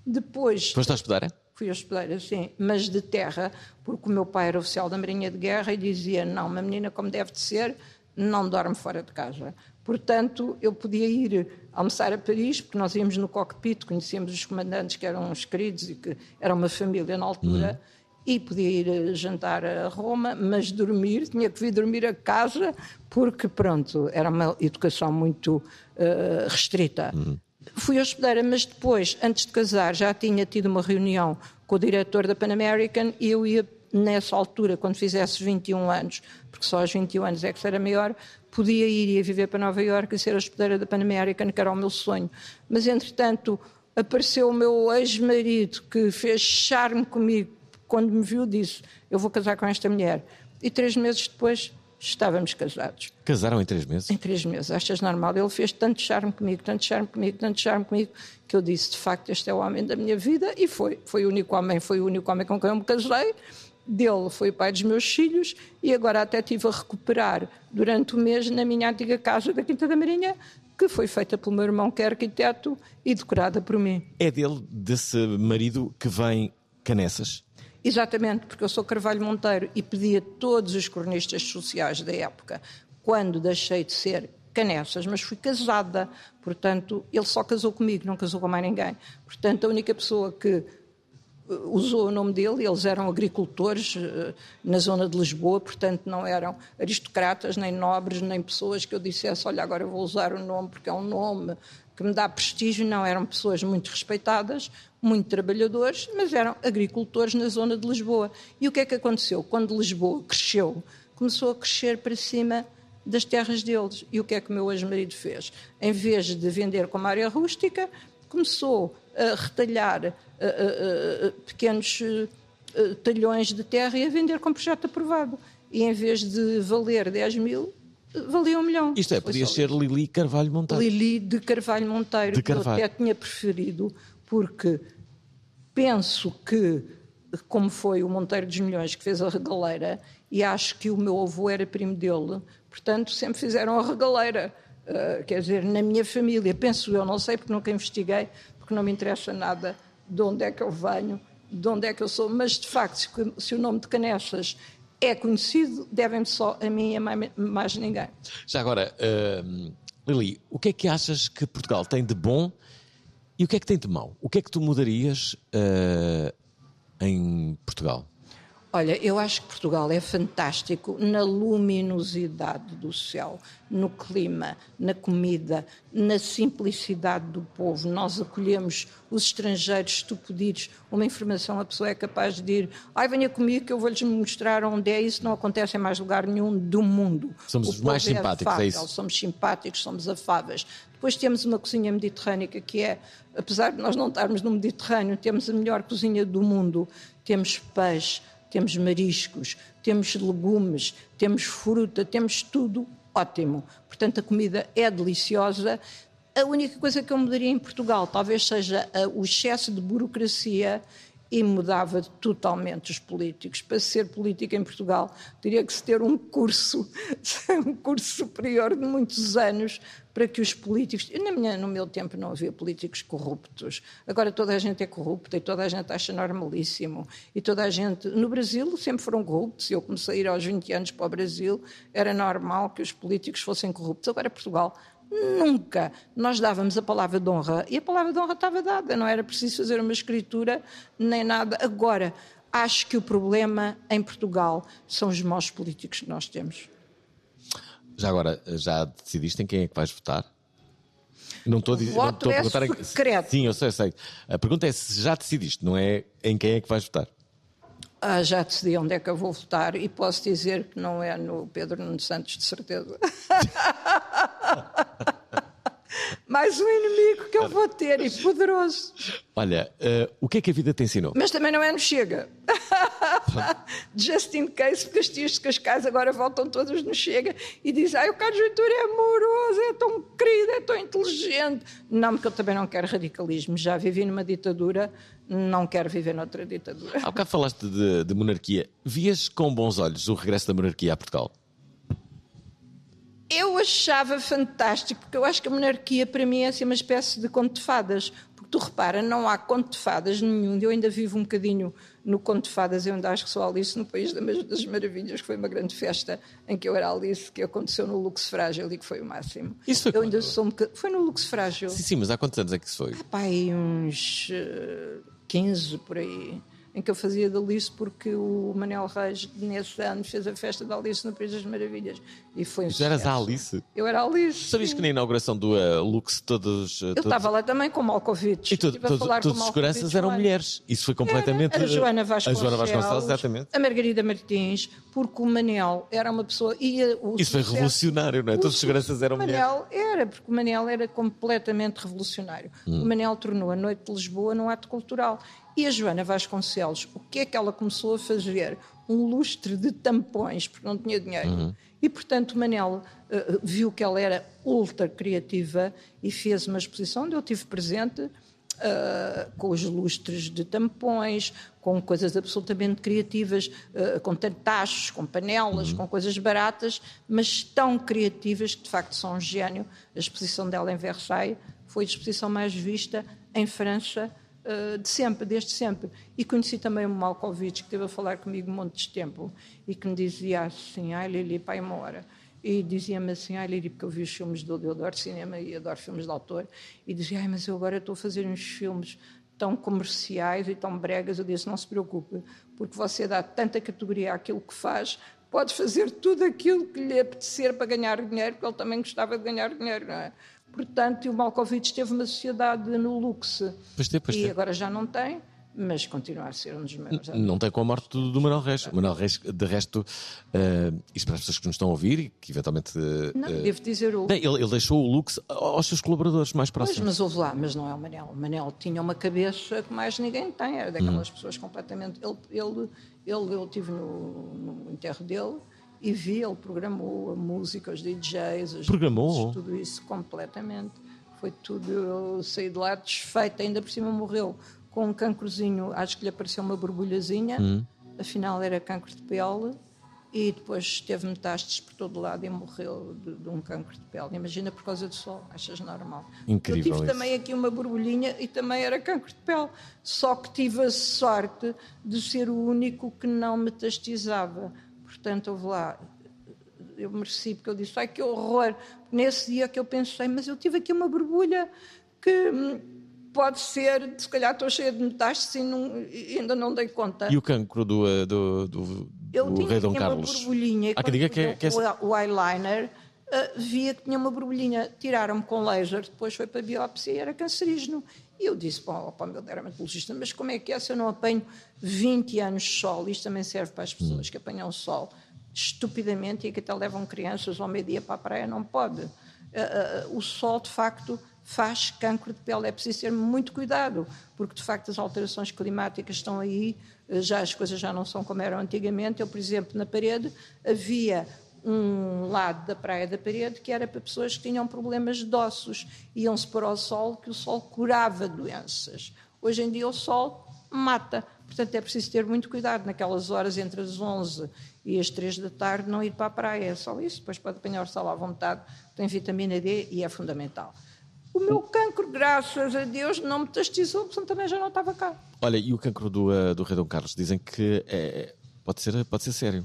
Depois. Foste à hospedeira? Fui hospedeira, sim, mas de terra, porque o meu pai era oficial da Marinha de Guerra e dizia: não, uma menina como deve de ser, não dorme fora de casa. Portanto, eu podia ir almoçar a Paris, porque nós íamos no cockpit, conhecíamos os comandantes que eram os queridos e que era uma família na altura, uhum. e podia ir jantar a Roma, mas dormir, tinha que vir dormir a casa, porque, pronto, era uma educação muito uh, restrita. Uhum. Fui hospedeira, mas depois, antes de casar, já tinha tido uma reunião com o diretor da Pan American e eu ia nessa altura, quando fizesse 21 anos, porque só aos 21 anos é que será maior, podia ir e viver para Nova Iorque e ser hospedeira da Pan American, que era o meu sonho. Mas, entretanto, apareceu o meu ex-marido, que fez charme comigo, quando me viu, disse: Eu vou casar com esta mulher. E três meses depois estávamos casados. Casaram em três meses? Em três meses, achas normal? Ele fez tanto charme comigo, tanto charme comigo, tanto charme comigo, que eu disse: De facto, este é o homem da minha vida. E foi. Foi o único homem, foi o único homem com quem eu me casei dele foi o pai dos meus filhos e agora até estive a recuperar durante o mês na minha antiga casa da Quinta da Marinha, que foi feita pelo meu irmão que é arquiteto e decorada por mim. É dele, desse marido, que vem Canessas? Exatamente, porque eu sou Carvalho Monteiro e pedi a todos os cronistas sociais da época, quando deixei de ser Canessas, mas fui casada, portanto, ele só casou comigo, não casou com mais ninguém. Portanto, a única pessoa que usou o nome dele, eles eram agricultores uh, na zona de Lisboa, portanto não eram aristocratas, nem nobres, nem pessoas que eu dissesse, olha, agora vou usar o nome porque é um nome que me dá prestígio, não, eram pessoas muito respeitadas, muito trabalhadores, mas eram agricultores na zona de Lisboa. E o que é que aconteceu? Quando Lisboa cresceu, começou a crescer para cima das terras deles. E o que é que o meu ex-marido fez? Em vez de vender como área rústica, começou a retalhar pequenos uh, talhões de terra e a vender com projeto aprovado. E em vez de valer 10 mil, valia um milhão. Isto é, podia ser isso. Lili Carvalho Monteiro. Lili de Carvalho Monteiro, de Carvalho. que eu até tinha preferido, porque penso que, como foi o Monteiro dos Milhões que fez a regaleira, e acho que o meu avô era primo dele, portanto sempre fizeram a regaleira. Uh, quer dizer, na minha família, penso eu, não sei porque nunca investiguei, porque não me interessa nada de onde é que eu venho, de onde é que eu sou, mas de facto, se, o nome de Canessas é conhecido, devem-me só a mim e a mais ninguém. Já agora, uh, Lili, o que é que achas que Portugal tem de bom e o que é que tem de mau? O que é que tu mudarias uh, em Portugal? Olha, eu acho que Portugal é fantástico na luminosidade do céu, no clima, na comida, na simplicidade do povo. Nós acolhemos os estrangeiros, se tu pedires uma informação, a pessoa é capaz de ir, ai, venha comigo que eu vou-lhes mostrar onde é. Isso não acontece em mais lugar nenhum do mundo. Somos os mais é simpáticos, afável, é isso? Somos simpáticos, somos afáveis. Depois temos uma cozinha mediterrânica que é, apesar de nós não estarmos no Mediterrâneo, temos a melhor cozinha do mundo. Temos peixe, temos mariscos, temos legumes, temos fruta, temos tudo ótimo. Portanto, a comida é deliciosa. A única coisa que eu mudaria em Portugal talvez seja o excesso de burocracia e mudava totalmente os políticos. Para ser político em Portugal, teria que se ter um curso, um curso superior de muitos anos para que os políticos. Na minha, no meu tempo não havia políticos corruptos. Agora toda a gente é corrupta e toda a gente acha normalíssimo. E toda a gente. No Brasil sempre foram corruptos. Eu comecei a ir aos 20 anos para o Brasil, era normal que os políticos fossem corruptos. Agora Portugal Nunca. Nós dávamos a palavra de honra e a palavra de honra estava dada, não era preciso fazer uma escritura nem nada. Agora, acho que o problema em Portugal são os maus políticos que nós temos. Já agora, já decidiste em quem é que vais votar? Não estou a dizer. Voto não estou a perguntar é secreto. Sim, eu sei, eu sei. A pergunta é se já decidiste, não é em quem é que vais votar. Ah, já decidi onde é que eu vou votar e posso dizer que não é no Pedro Nuno Santos, de certeza. Mais um inimigo que eu vou ter e poderoso. Olha, uh, o que é que a vida te ensinou? Mas também não é no Chega. Just in case, porque as tias de Cascais agora voltam todas no Chega e dizem: Ai, o Carlos Ventura é amoroso, é tão querido, é tão inteligente. Não, porque eu também não quero radicalismo. Já vivi numa ditadura, não quero viver noutra ditadura. Há bocado falaste de, de monarquia. Vias com bons olhos o regresso da monarquia a Portugal? Eu achava fantástico, porque eu acho que a monarquia para mim é assim uma espécie de conto de fadas. Porque tu repara, não há conto de fadas nenhum. Eu ainda vivo um bocadinho no conto de fadas, eu ainda acho que sou Alice no País das Maravilhas, que foi uma grande festa em que eu era Alice, que aconteceu no Lux Frágil e que foi o máximo. Isso foi eu ainda sou um bocadinho... Foi no Lux Frágil. Sim, sim, mas há quantos anos é que isso foi? Ah, pá, uns uh, eh, 15 por aí em que eu fazia de Alice porque o Manel Reis, nesse ano, fez a festa da Alice no País das Maravilhas. E foi um Já eras a Alice? Eu era a Alice. Sabias que na inauguração do uh, Lux todos. Uh, eu estava lá também com o Malkovich. E tu, todos, todos os seguranças eram mulheres. Isso foi completamente. Era, a Joana Vasconcelos. A Joana Vasconcelos, exatamente. A Margarida Martins, porque o Manel era uma pessoa. Ia, Isso foi revolucionário, não é? Todos os seguranças eram mulheres. O Manel era, porque o Manel era completamente revolucionário. Hum. O Manel tornou a Noite de Lisboa num ato cultural. E a Joana Vasconcelos, o que é que ela começou a fazer? Um lustre de tampões, porque não tinha dinheiro. Uhum. E, portanto, o Manel uh, viu que ela era ultra criativa e fez uma exposição onde eu tive presente uh, com os lustres de tampões, com coisas absolutamente criativas, uh, com tachos, com panelas, uhum. com coisas baratas, mas tão criativas que, de facto, são um gênio. A exposição dela em Versailles foi a exposição mais vista em França uh, de sempre, desde sempre. E conheci também o Malkovich, que esteve a falar comigo um monte de tempo e que me dizia assim: ai Lili, pai, uma hora. E dizia-me assim, ai Lili, porque eu vi os filmes do eu adoro cinema e adoro filmes de autor, e dizia, ai, mas eu agora estou a fazer uns filmes tão comerciais e tão bregas. Eu disse: não se preocupe, porque você dá tanta categoria àquilo que faz, pode fazer tudo aquilo que lhe apetecer para ganhar dinheiro, porque ele também gostava de ganhar dinheiro, não é? Portanto, o Malkovich teve uma sociedade no luxo Pois tem, pois e tem. agora já não tem, mas continua a ser um dos maiores. Não tem com a morte do, do Manuel Reis. O Manuel Reis, de resto, uh, isto para as pessoas que nos estão a ouvir e que eventualmente. Uh, Não, devo dizer o. Bem, ele, ele deixou o Lux aos seus colaboradores mais Pois, próximos. mas houve lá, mas não é o Manel. O Manel tinha uma cabeça que mais ninguém tem, era Hum. daquelas pessoas completamente. Ele, ele, ele, eu estive no, no enterro dele e vi, ele programou a música, os Programou? tudo isso completamente. Foi tudo, eu saí de lá desfeita, ainda por cima morreu com um cancrozinho, acho que lhe apareceu uma borbulhazinha, Hum. afinal era cancro de pele. E depois teve metástases por todo lado e morreu de, de um cancro de pele. Imagina por causa do sol, achas normal? Incrível Eu tive isso. também aqui uma borbulhinha e também era cancro de pele. Só que tive a sorte de ser o único que não metastizava. Portanto, houve lá. Eu mereci, porque eu disse, ai que horror. Nesse dia que eu pensei, mas eu tive aqui uma borbulha que hum, pode ser, se calhar estou cheia de metástases e, não- e ainda não dei conta. E o cancro do, uh, do, do, Eu do tinha, rei Dom tinha Carlos? uma borbulhinha. e Há quem quando diga que é, que é- punham o, eyeliner, ah, via que tinha uma borbulhinha. Tiraram-me com laser, depois foi para a biópsia e era cancerígeno. E eu disse para, o- para o meu dermatologista, mas como é que é se eu não apanho 20 anos de sol? Isto também serve para as pessoas que apanham sol estupidamente e que até levam crianças ao meio-dia para a praia, não pode. Ah, ah, o sol, de facto, faz cancro de pele. É preciso ter muito cuidado, porque, de facto, as alterações climáticas estão aí, eh, já as coisas já não são como eram antigamente. Eu, por exemplo, na parede havia um lado da praia da parede que era para pessoas que tinham problemas de ossos. Iam-se para o sol, que o sol curava doenças. Hoje em dia o sol mata. Portanto, é preciso ter muito cuidado naquelas horas entre as 11 e as 3 da tarde, não ir para a praia. É só isso. Depois pode apanhar o sol à vontade, tem vitamina D e é fundamental. O meu cancro, graças a Deus, não metastizou, porque senão também já não estava cá. Olha, e o cancro do, uh, do rei Dom Carlos? Dizem que é- pode, ser, pode ser sério.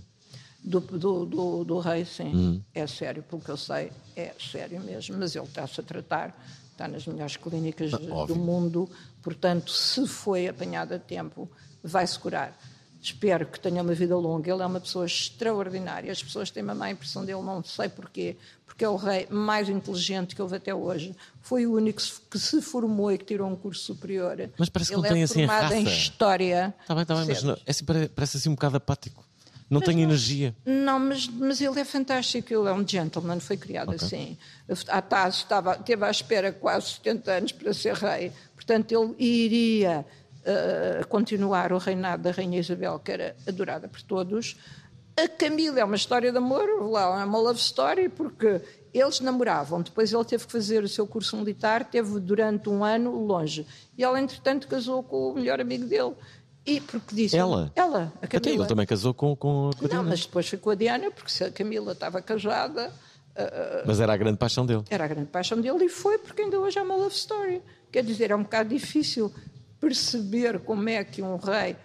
Do, do, do, do rei, sim. Hum. É sério, pelo que eu sei, é sério mesmo. Mas ele está-se a tratar, está nas melhores clínicas do Ah, óbvio. mundo. Portanto, se foi apanhado a tempo, vai-se curar. Espero que tenha uma vida longa. Ele é uma pessoa extraordinária. As pessoas têm uma má impressão dele, não sei porquê, porque é o rei mais inteligente que houve até hoje. Foi o único que se formou e que tirou um curso superior. Mas parece que ele não tem é assim a formado em raça. História. Está bem, está bem, mas não, é assim, pare- parece assim um bocado apático. Não tem energia. Não, mas, mas ele é fantástico, ele é um gentleman, foi criado assim. A Taz estava, teve à espera quase 70 anos para ser rei, portanto ele iria eh, continuar o reinado da Rainha Isabel, que era adorada por todos. A Camila é uma história de amor, lá é uma love story, porque eles namoravam, depois ele teve que fazer o seu curso militar, teve durante um ano longe. E ela, entretanto, casou com o melhor amigo dele. E porque disse. Ela? Ela, a Até Camila. ele também casou com, com, com a Não, Diana. mas depois foi com a Diana, porque se a Camila estava casada, Mas era a grande paixão dele. era a grande paixão dele e foi, porque ainda hoje é uma love story. Quer dizer, é um bocado difícil perceber como é que um rei,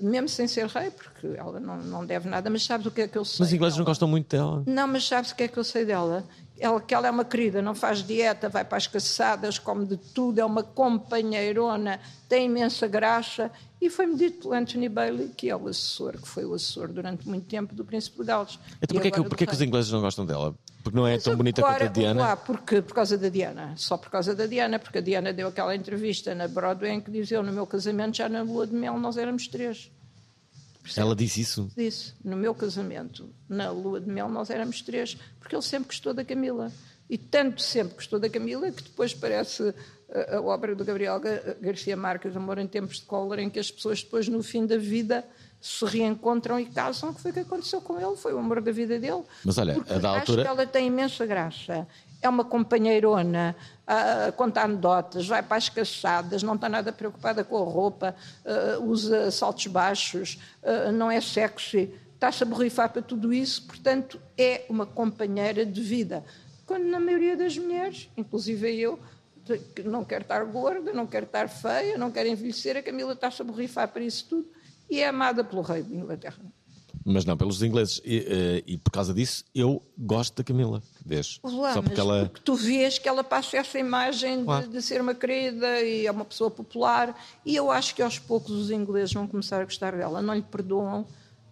mesmo sem ser rei, porque ela não, não deve nada, mas sabes o que é que eu sei? Mas os ingleses não gostam muito dela. Não, mas sabes o que é que eu sei dela? Ela, que ela é uma querida, não faz dieta, vai para as caçadas, come de tudo, é uma companheirona, tem imensa graça. E foi-me dito pelo Anthony Bailey, que é o assessor, que foi o assessor durante muito tempo do Príncipe de Gales. Então porquê, que, porquê que os ingleses não gostam dela? Porque não é Mas tão bonita quanto a Diana? Lá, porque, por causa da Diana, só por causa da Diana, porque a Diana deu aquela entrevista na Broadway em que diz eu no meu casamento, já na lua de mel, nós éramos três. Ela disse isso. Disse, no meu casamento, na lua de mel, nós éramos três, porque ele sempre gostou da Camila. E tanto sempre gostou da Camila que depois parece a, a obra do Gabriel Ga- Garcia Marques, Amor em Tempos de Cólera, em que as pessoas depois, no fim da vida, se reencontram e casam, que foi o que aconteceu com ele, foi o amor da vida dele. Mas olha, Porque a da acho altura- que ela tem imensa graça. É uma companheirona, a conta anedotas, vai para as caçadas, não está nada preocupada com a roupa, ah, usa saltos baixos, ah, não é sexy, está-se a borrifar para tudo isso, portanto, é uma companheira de vida. Quando na maioria das mulheres, inclusive eu, não quer estar gorda, não quer estar feia, não quer envelhecer, a Camila está-se a borrifar para isso tudo e é amada pelo rei de Inglaterra. Mas não pelos ingleses. E, eh, e, por causa disso, eu gosto da Camila. Vês? Lá, Só porque ela. Porque tu vês que ela passa essa imagem claro. de, de, ser uma querida e é uma pessoa popular. E eu acho que aos poucos os ingleses vão começar a gostar dela. Não lhe perdoam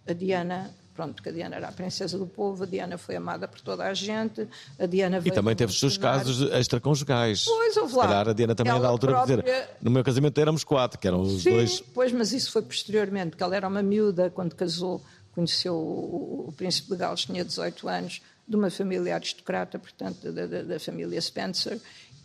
a Diana pronto, que a Diana era a princesa do povo, a Diana foi amada por toda a gente, a Diana E também teve os seus casos extraconjugais. Pois, houve lá. Se calhar a Diana também é da altura própria... dizer, no meu casamento éramos quatro, que eram os Sim, dois. pois, mas isso foi posteriormente, porque ela era uma miúda quando casou, conheceu o, príncipe de Gales, tinha 18 anos, de uma família aristocrata, portanto, da, da, da família Spencer,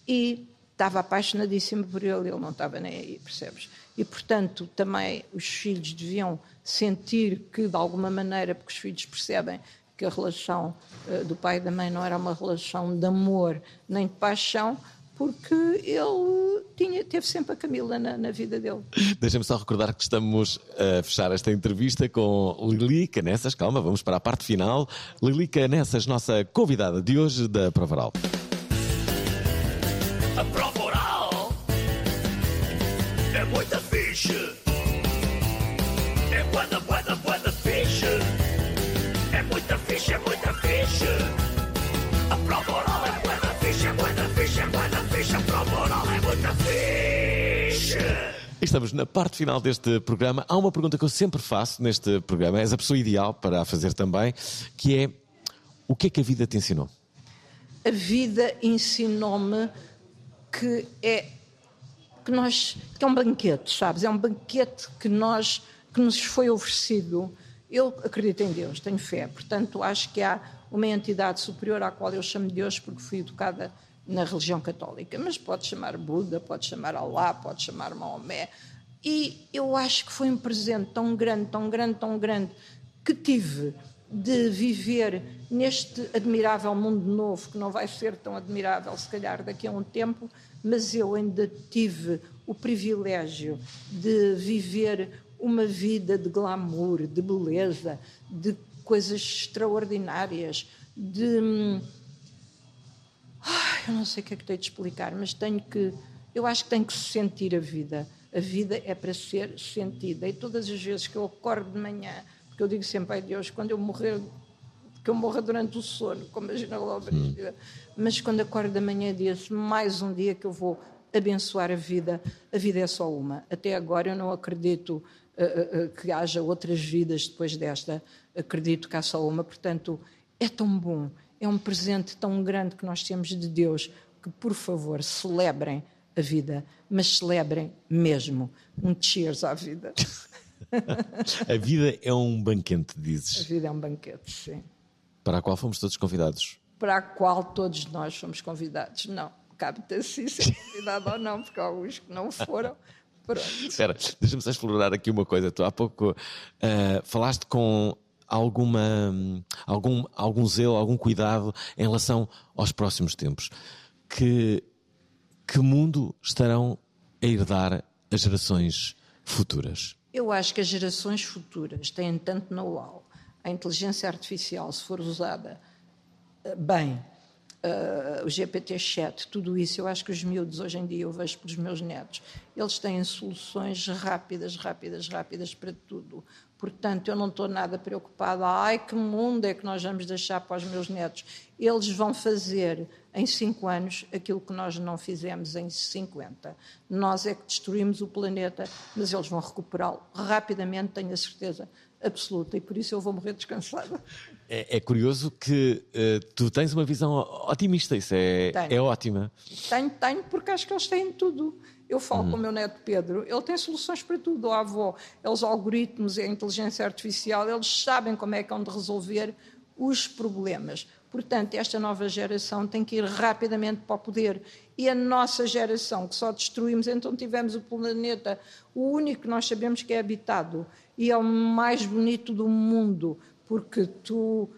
e estava apaixonadíssima por ele, ele não estava nem aí, percebes? E, portanto, também os filhos deviam sentir que, de alguma maneira, porque os filhos percebem que a relação uh, do pai e da mãe não era uma relação de amor nem de paixão, porque ele tinha, teve sempre a Camila na, na vida dele. Deixa-me só recordar que estamos a fechar esta entrevista com Lili Canessas. Calma, vamos para a parte final. Lili Canessas, nossa convidada de hoje da Provaral. A Provaral é muita ficha. ficha, muita ficha. A prova oral Estamos na parte final deste programa. Há uma pergunta que eu sempre faço neste programa, és a pessoa ideal para a fazer também, que é o que é que a vida te ensinou? A vida ensinou-me que é que nós que é um banquete, sabes? É um banquete que nós que nos foi oferecido eu acredito em Deus, tenho fé, portanto acho que há uma entidade superior à qual eu chamo Deus porque fui educada na religião católica, mas pode chamar Buda, pode chamar Allah, pode chamar Maomé. E eu acho que foi um presente tão grande, tão grande, tão grande que tive de viver neste admirável mundo novo, que não vai ser tão admirável se calhar daqui a um tempo, mas eu ainda tive o privilégio de viver uma vida de glamour, de beleza, de coisas extraordinárias, de. Hum, eu não sei o que é que tenho de explicar, mas tenho que. Eu acho que tenho que sentir a vida. A vida é para ser sentida. E todas as vezes que eu acordo de manhã, porque eu digo sempre, ai Deus, quando eu morrer, que eu morra durante o sono, como imagina logo, hum. mas quando acordo da manhã, diz mais um dia que eu vou abençoar a vida. A vida é só uma. Até agora eu não acredito que haja outras vidas depois desta. Acredito que há só uma. Portanto, é tão bom, é um presente tão grande que nós temos de Deus que, por favor, celebrem a vida, mas celebrem mesmo. Um cheers à vida. a vida é um banquete, dizes. A vida é um banquete, sim. Para a qual fomos todos convidados. Para a qual todos nós fomos convidados. Não, cabe-te assim ser convidado ou não, porque há alguns que não foram. Pronto. Espera, deixa-me só explorar aqui uma coisa. Tu há pouco uh, falaste com alguma, algum, algum zelo, algum cuidado em relação aos próximos tempos. Que, que mundo estarão a herdar as gerações futuras? Eu acho que as gerações futuras têm tanto know-how. A inteligência artificial, se for usada eh, bem, uh, o GPT-chat, tudo isso, eu acho que os miúdos hoje em dia, eu vejo pelos meus netos, eles têm soluções rápidas, rápidas, rápidas para tudo. Portanto, eu não estou nada preocupada. Ai, que mundo é que nós vamos deixar para os meus netos? Eles vão fazer em cinco anos aquilo que nós não fizemos em 50. Nós é que destruímos o planeta, mas eles vão recuperá-lo rapidamente, tenho a certeza absoluta. E por isso eu vou morrer descansada. É, é curioso que uh, tu tens uma visão otimista, isso é, é ótima. Tenho, tenho, porque acho que eles têm tudo. Eu falo hum. com o meu neto Pedro, ele tem soluções para tudo. A avó, os algoritmos e a inteligência artificial, eles sabem como é que hão de resolver os problemas. Portanto, esta nova geração tem que ir rapidamente para o poder. E a nossa geração, que só destruímos, então tivemos o planeta, o único que nós sabemos que é habitado e é o mais bonito do mundo porque tu,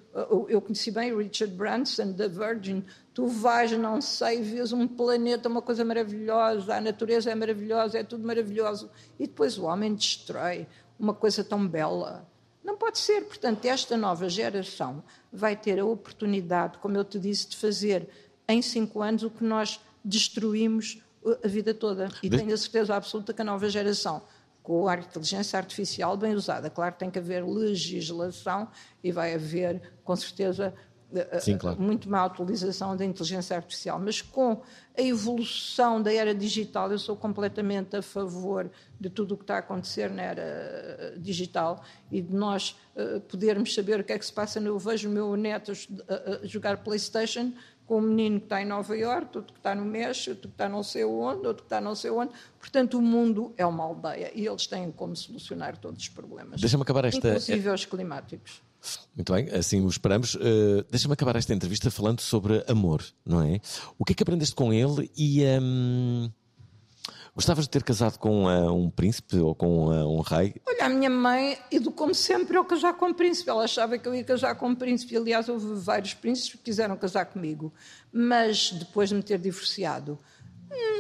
eu conheci bem Richard Branson, da Virgin, tu vais, não sei, vês um planeta, uma coisa maravilhosa, a natureza é maravilhosa, é tudo maravilhoso, e depois o homem destrói uma coisa tão bela. Não pode ser. Portanto, esta nova geração vai ter a oportunidade, como eu te disse, de fazer em cinco anos o que nós destruímos a vida toda. E De... tenho a certeza absoluta que a nova geração, com a inteligência artificial bem usada, claro, tem que haver legislação e vai haver, com certeza, Sim, claro. muito má utilização da inteligência artificial, mas com a evolução da era digital, eu sou completamente a favor de tudo o que está a acontecer na era digital e de nós uh, podermos saber o que é que se passa. Eu vejo o meu neto a, a jogar PlayStation com um menino que está em Nova Iorque, outro que está no México, outro que está não sei onde, outro que está não sei onde. Portanto, o mundo é uma aldeia e eles têm como solucionar todos os problemas. Deixa-me acabar esta... Inclusive os climáticos. Muito bem, assim o esperamos. Uh, Deixa-me acabar esta entrevista falando sobre amor, não é? O que é que aprendeste com ele e. Um, gostavas de ter casado com uh, um príncipe ou com uh, um rei? Olha, a minha mãe educou-me sempre a casar com um príncipe. Ela achava que eu ia casar com um príncipe. Aliás, houve vários príncipes que quiseram casar comigo. Mas depois de me ter divorciado,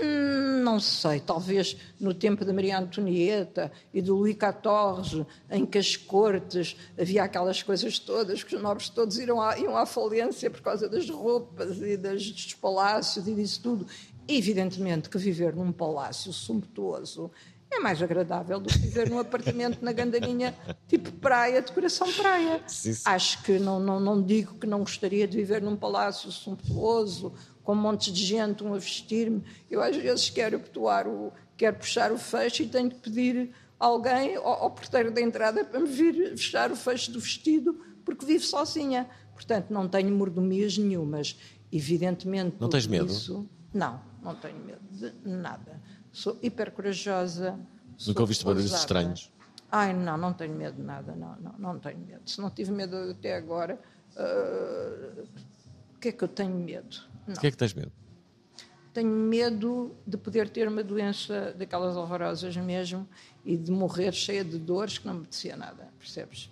Hum, não sei, talvez no tempo da Maria Antonieta e do Luís XIV, em que as cortes havia aquelas coisas todas, que os nobres todos iam à, iam à falência por causa das roupas e das, dos palácios e disso tudo. Evidentemente que viver num palácio sumptuoso é mais agradável do que viver num apartamento na Gandaninha, tipo praia, decoração praia. Sim, sim. Acho que não, não, não digo que não gostaria de viver num palácio sumptuoso com um monte de gente, um a vestir-me. Eu às vezes quero puxar o, quero puxar o fecho e tenho que pedir alguém ao, ao porteiro da entrada para me vir fechar o fecho do vestido, porque vivo sozinha. Portanto, não tenho mordomias nenhumas. Evidentemente. Não tens medo? Isso, não, não tenho medo de nada. Sou hiper corajosa. Nunca ouviste barulhos estranhos? Ai, não, não tenho medo de nada, não, não, não tenho medo. Se não tive medo até agora, uh, o que é que eu tenho medo? O que é que tens medo? Tenho medo de poder ter uma doença daquelas horrorosas mesmo e de morrer cheia de dores que não me apetecia nada, percebes?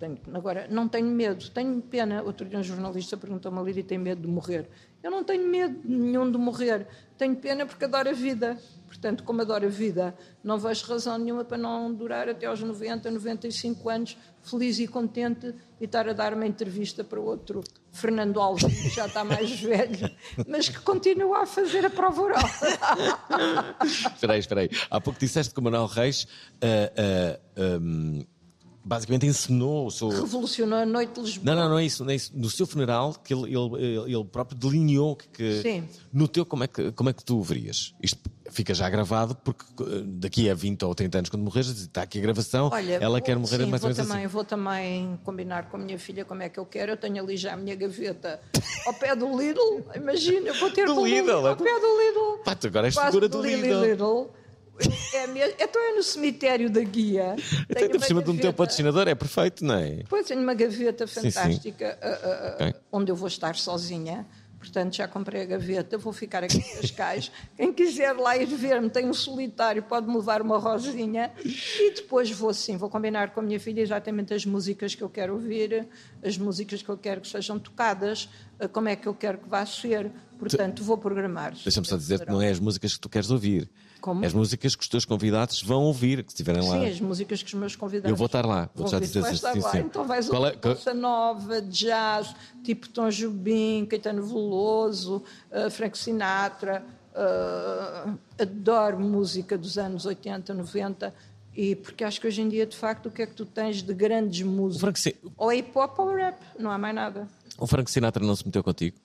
Tenho, agora, não tenho medo, tenho pena. Outro dia um jornalista perguntou-me a Lídia tem medo de morrer. Eu não tenho medo nenhum de morrer, tenho pena porque adoro a vida. Portanto, como adoro a vida, não vejo razão nenhuma para não durar até aos 90, 95 anos, feliz e contente, e estar a dar uma entrevista para outro Fernando Alves, que já está mais velho, mas que continua a fazer a prova oral. espera aí, espera aí. Há pouco disseste que o Manuel Reis. Uh, uh, um basicamente encenou o seu. Revolucionou a noite de Lisboa. Não, não, não é isso. Não é isso. No seu funeral, que ele, ele, ele próprio delineou que. que Sim. No teu, como é, que, como é que tu o verias? Isto fica já gravado, porque eh, daqui a 20 ou 30 anos, quando morreres, está aqui a gravação, Olha, ela vou, quer morrer sim, mais ou menos também, assim. Vou também combinar com a minha filha como é que eu quero. Eu tenho ali já a minha gaveta ao pé do Lidl. Imagina, eu vou ter Do Lidl, ao é? pé do Lidl. Pá, tu agora és figura do Lidl. Lidl. É mesmo, então é no cemitério da guia. Até por cima de um teu patrocinador, é perfeito, não é? Depois tenho uma gaveta sim. fantástica ah, ah, ah, Ok. onde eu vou estar sozinha. Portanto, já comprei a gaveta, vou ficar aqui em Cascais. Quem quiser lá ir ver-me, tem um solitário, pode-me levar uma rosinha. E depois vou sim, vou combinar com a minha filha exatamente as músicas que eu quero ouvir, as músicas que eu quero que sejam tocadas, ah, como é que eu quero que vá ser. Portanto, vou programar. Deixa-me só dizer que não é as músicas que tu queres ouvir. Como? É as músicas que os teus convidados vão ouvir, que estiverem lá. Sim, as músicas que os meus convidados. Eu vou estar lá, vou já dizer isso, estar lá. Então vais Qual é- ouvir qual- bossa nova, jazz, tipo Tom Jobim, Caetano Veloso, uh, Frank Sinatra. uh, adoro música dos anos 80, 90. E porque acho que hoje em dia, de facto, o que é que tu tens de grandes? Frank, Sin- Ou é hip hop ou rap, não há mais nada. o Frank Sinatra não se meteu contigo?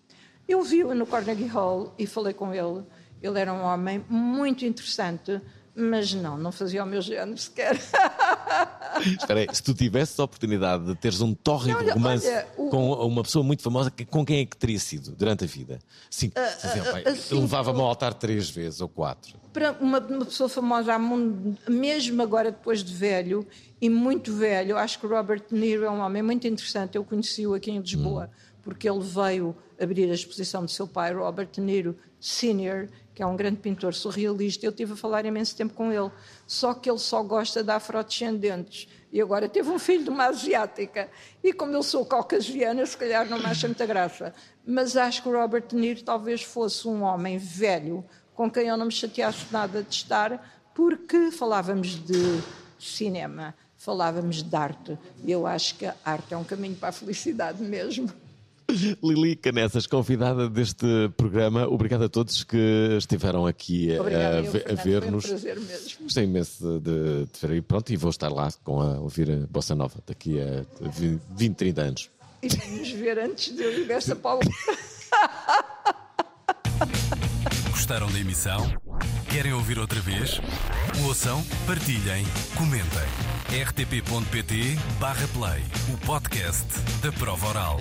Eu vi-o no Carnegie Hall e falei com ele. Ele era um homem muito interessante, mas não, não fazia o meu género sequer. Espera aí, se tu tivesses a oportunidade de teres um tórrido Olha, romance olha, o- com uma pessoa muito famosa, com quem é que teria sido durante a vida? Sim, ó, pai, assim, levava-me ao altar três vezes ou quatro. para uma, uma pessoa famosa mesmo agora depois de velho e muito velho, acho que o Robert De Niro é um homem muito interessante. Eu conheci-o aqui em Lisboa porque ele veio abrir a exposição do seu pai, Robert De Niro Senior, que é um grande pintor surrealista. Eu tive a falar imenso tempo com ele, só que ele só gosta de afrodescendentes. E agora teve um filho de uma asiática. E como eu sou caucasiana, se calhar não me acha muita graça. Mas acho que o Robert De Niro talvez fosse um homem velho, com quem eu não me chateasse nada de estar, porque falávamos de cinema, falávamos de arte. E eu acho que a arte é um caminho para a felicidade mesmo. Lili Canessas, convidada deste programa. Obrigado a todos que estiveram aqui Obrigada, a, a ver-nos. Foi um prazer mesmo. Gostei imenso de te ver e pronto, e vou estar lá com a ouvir a Bossa Nova daqui a 20, 30 anos. E vamos ver antes de eu ir desta Paulo. Gostaram da emissão? Querem ouvir outra vez? Ouçam, partilhem, comentem. rtp.pt/play o podcast da prova oral.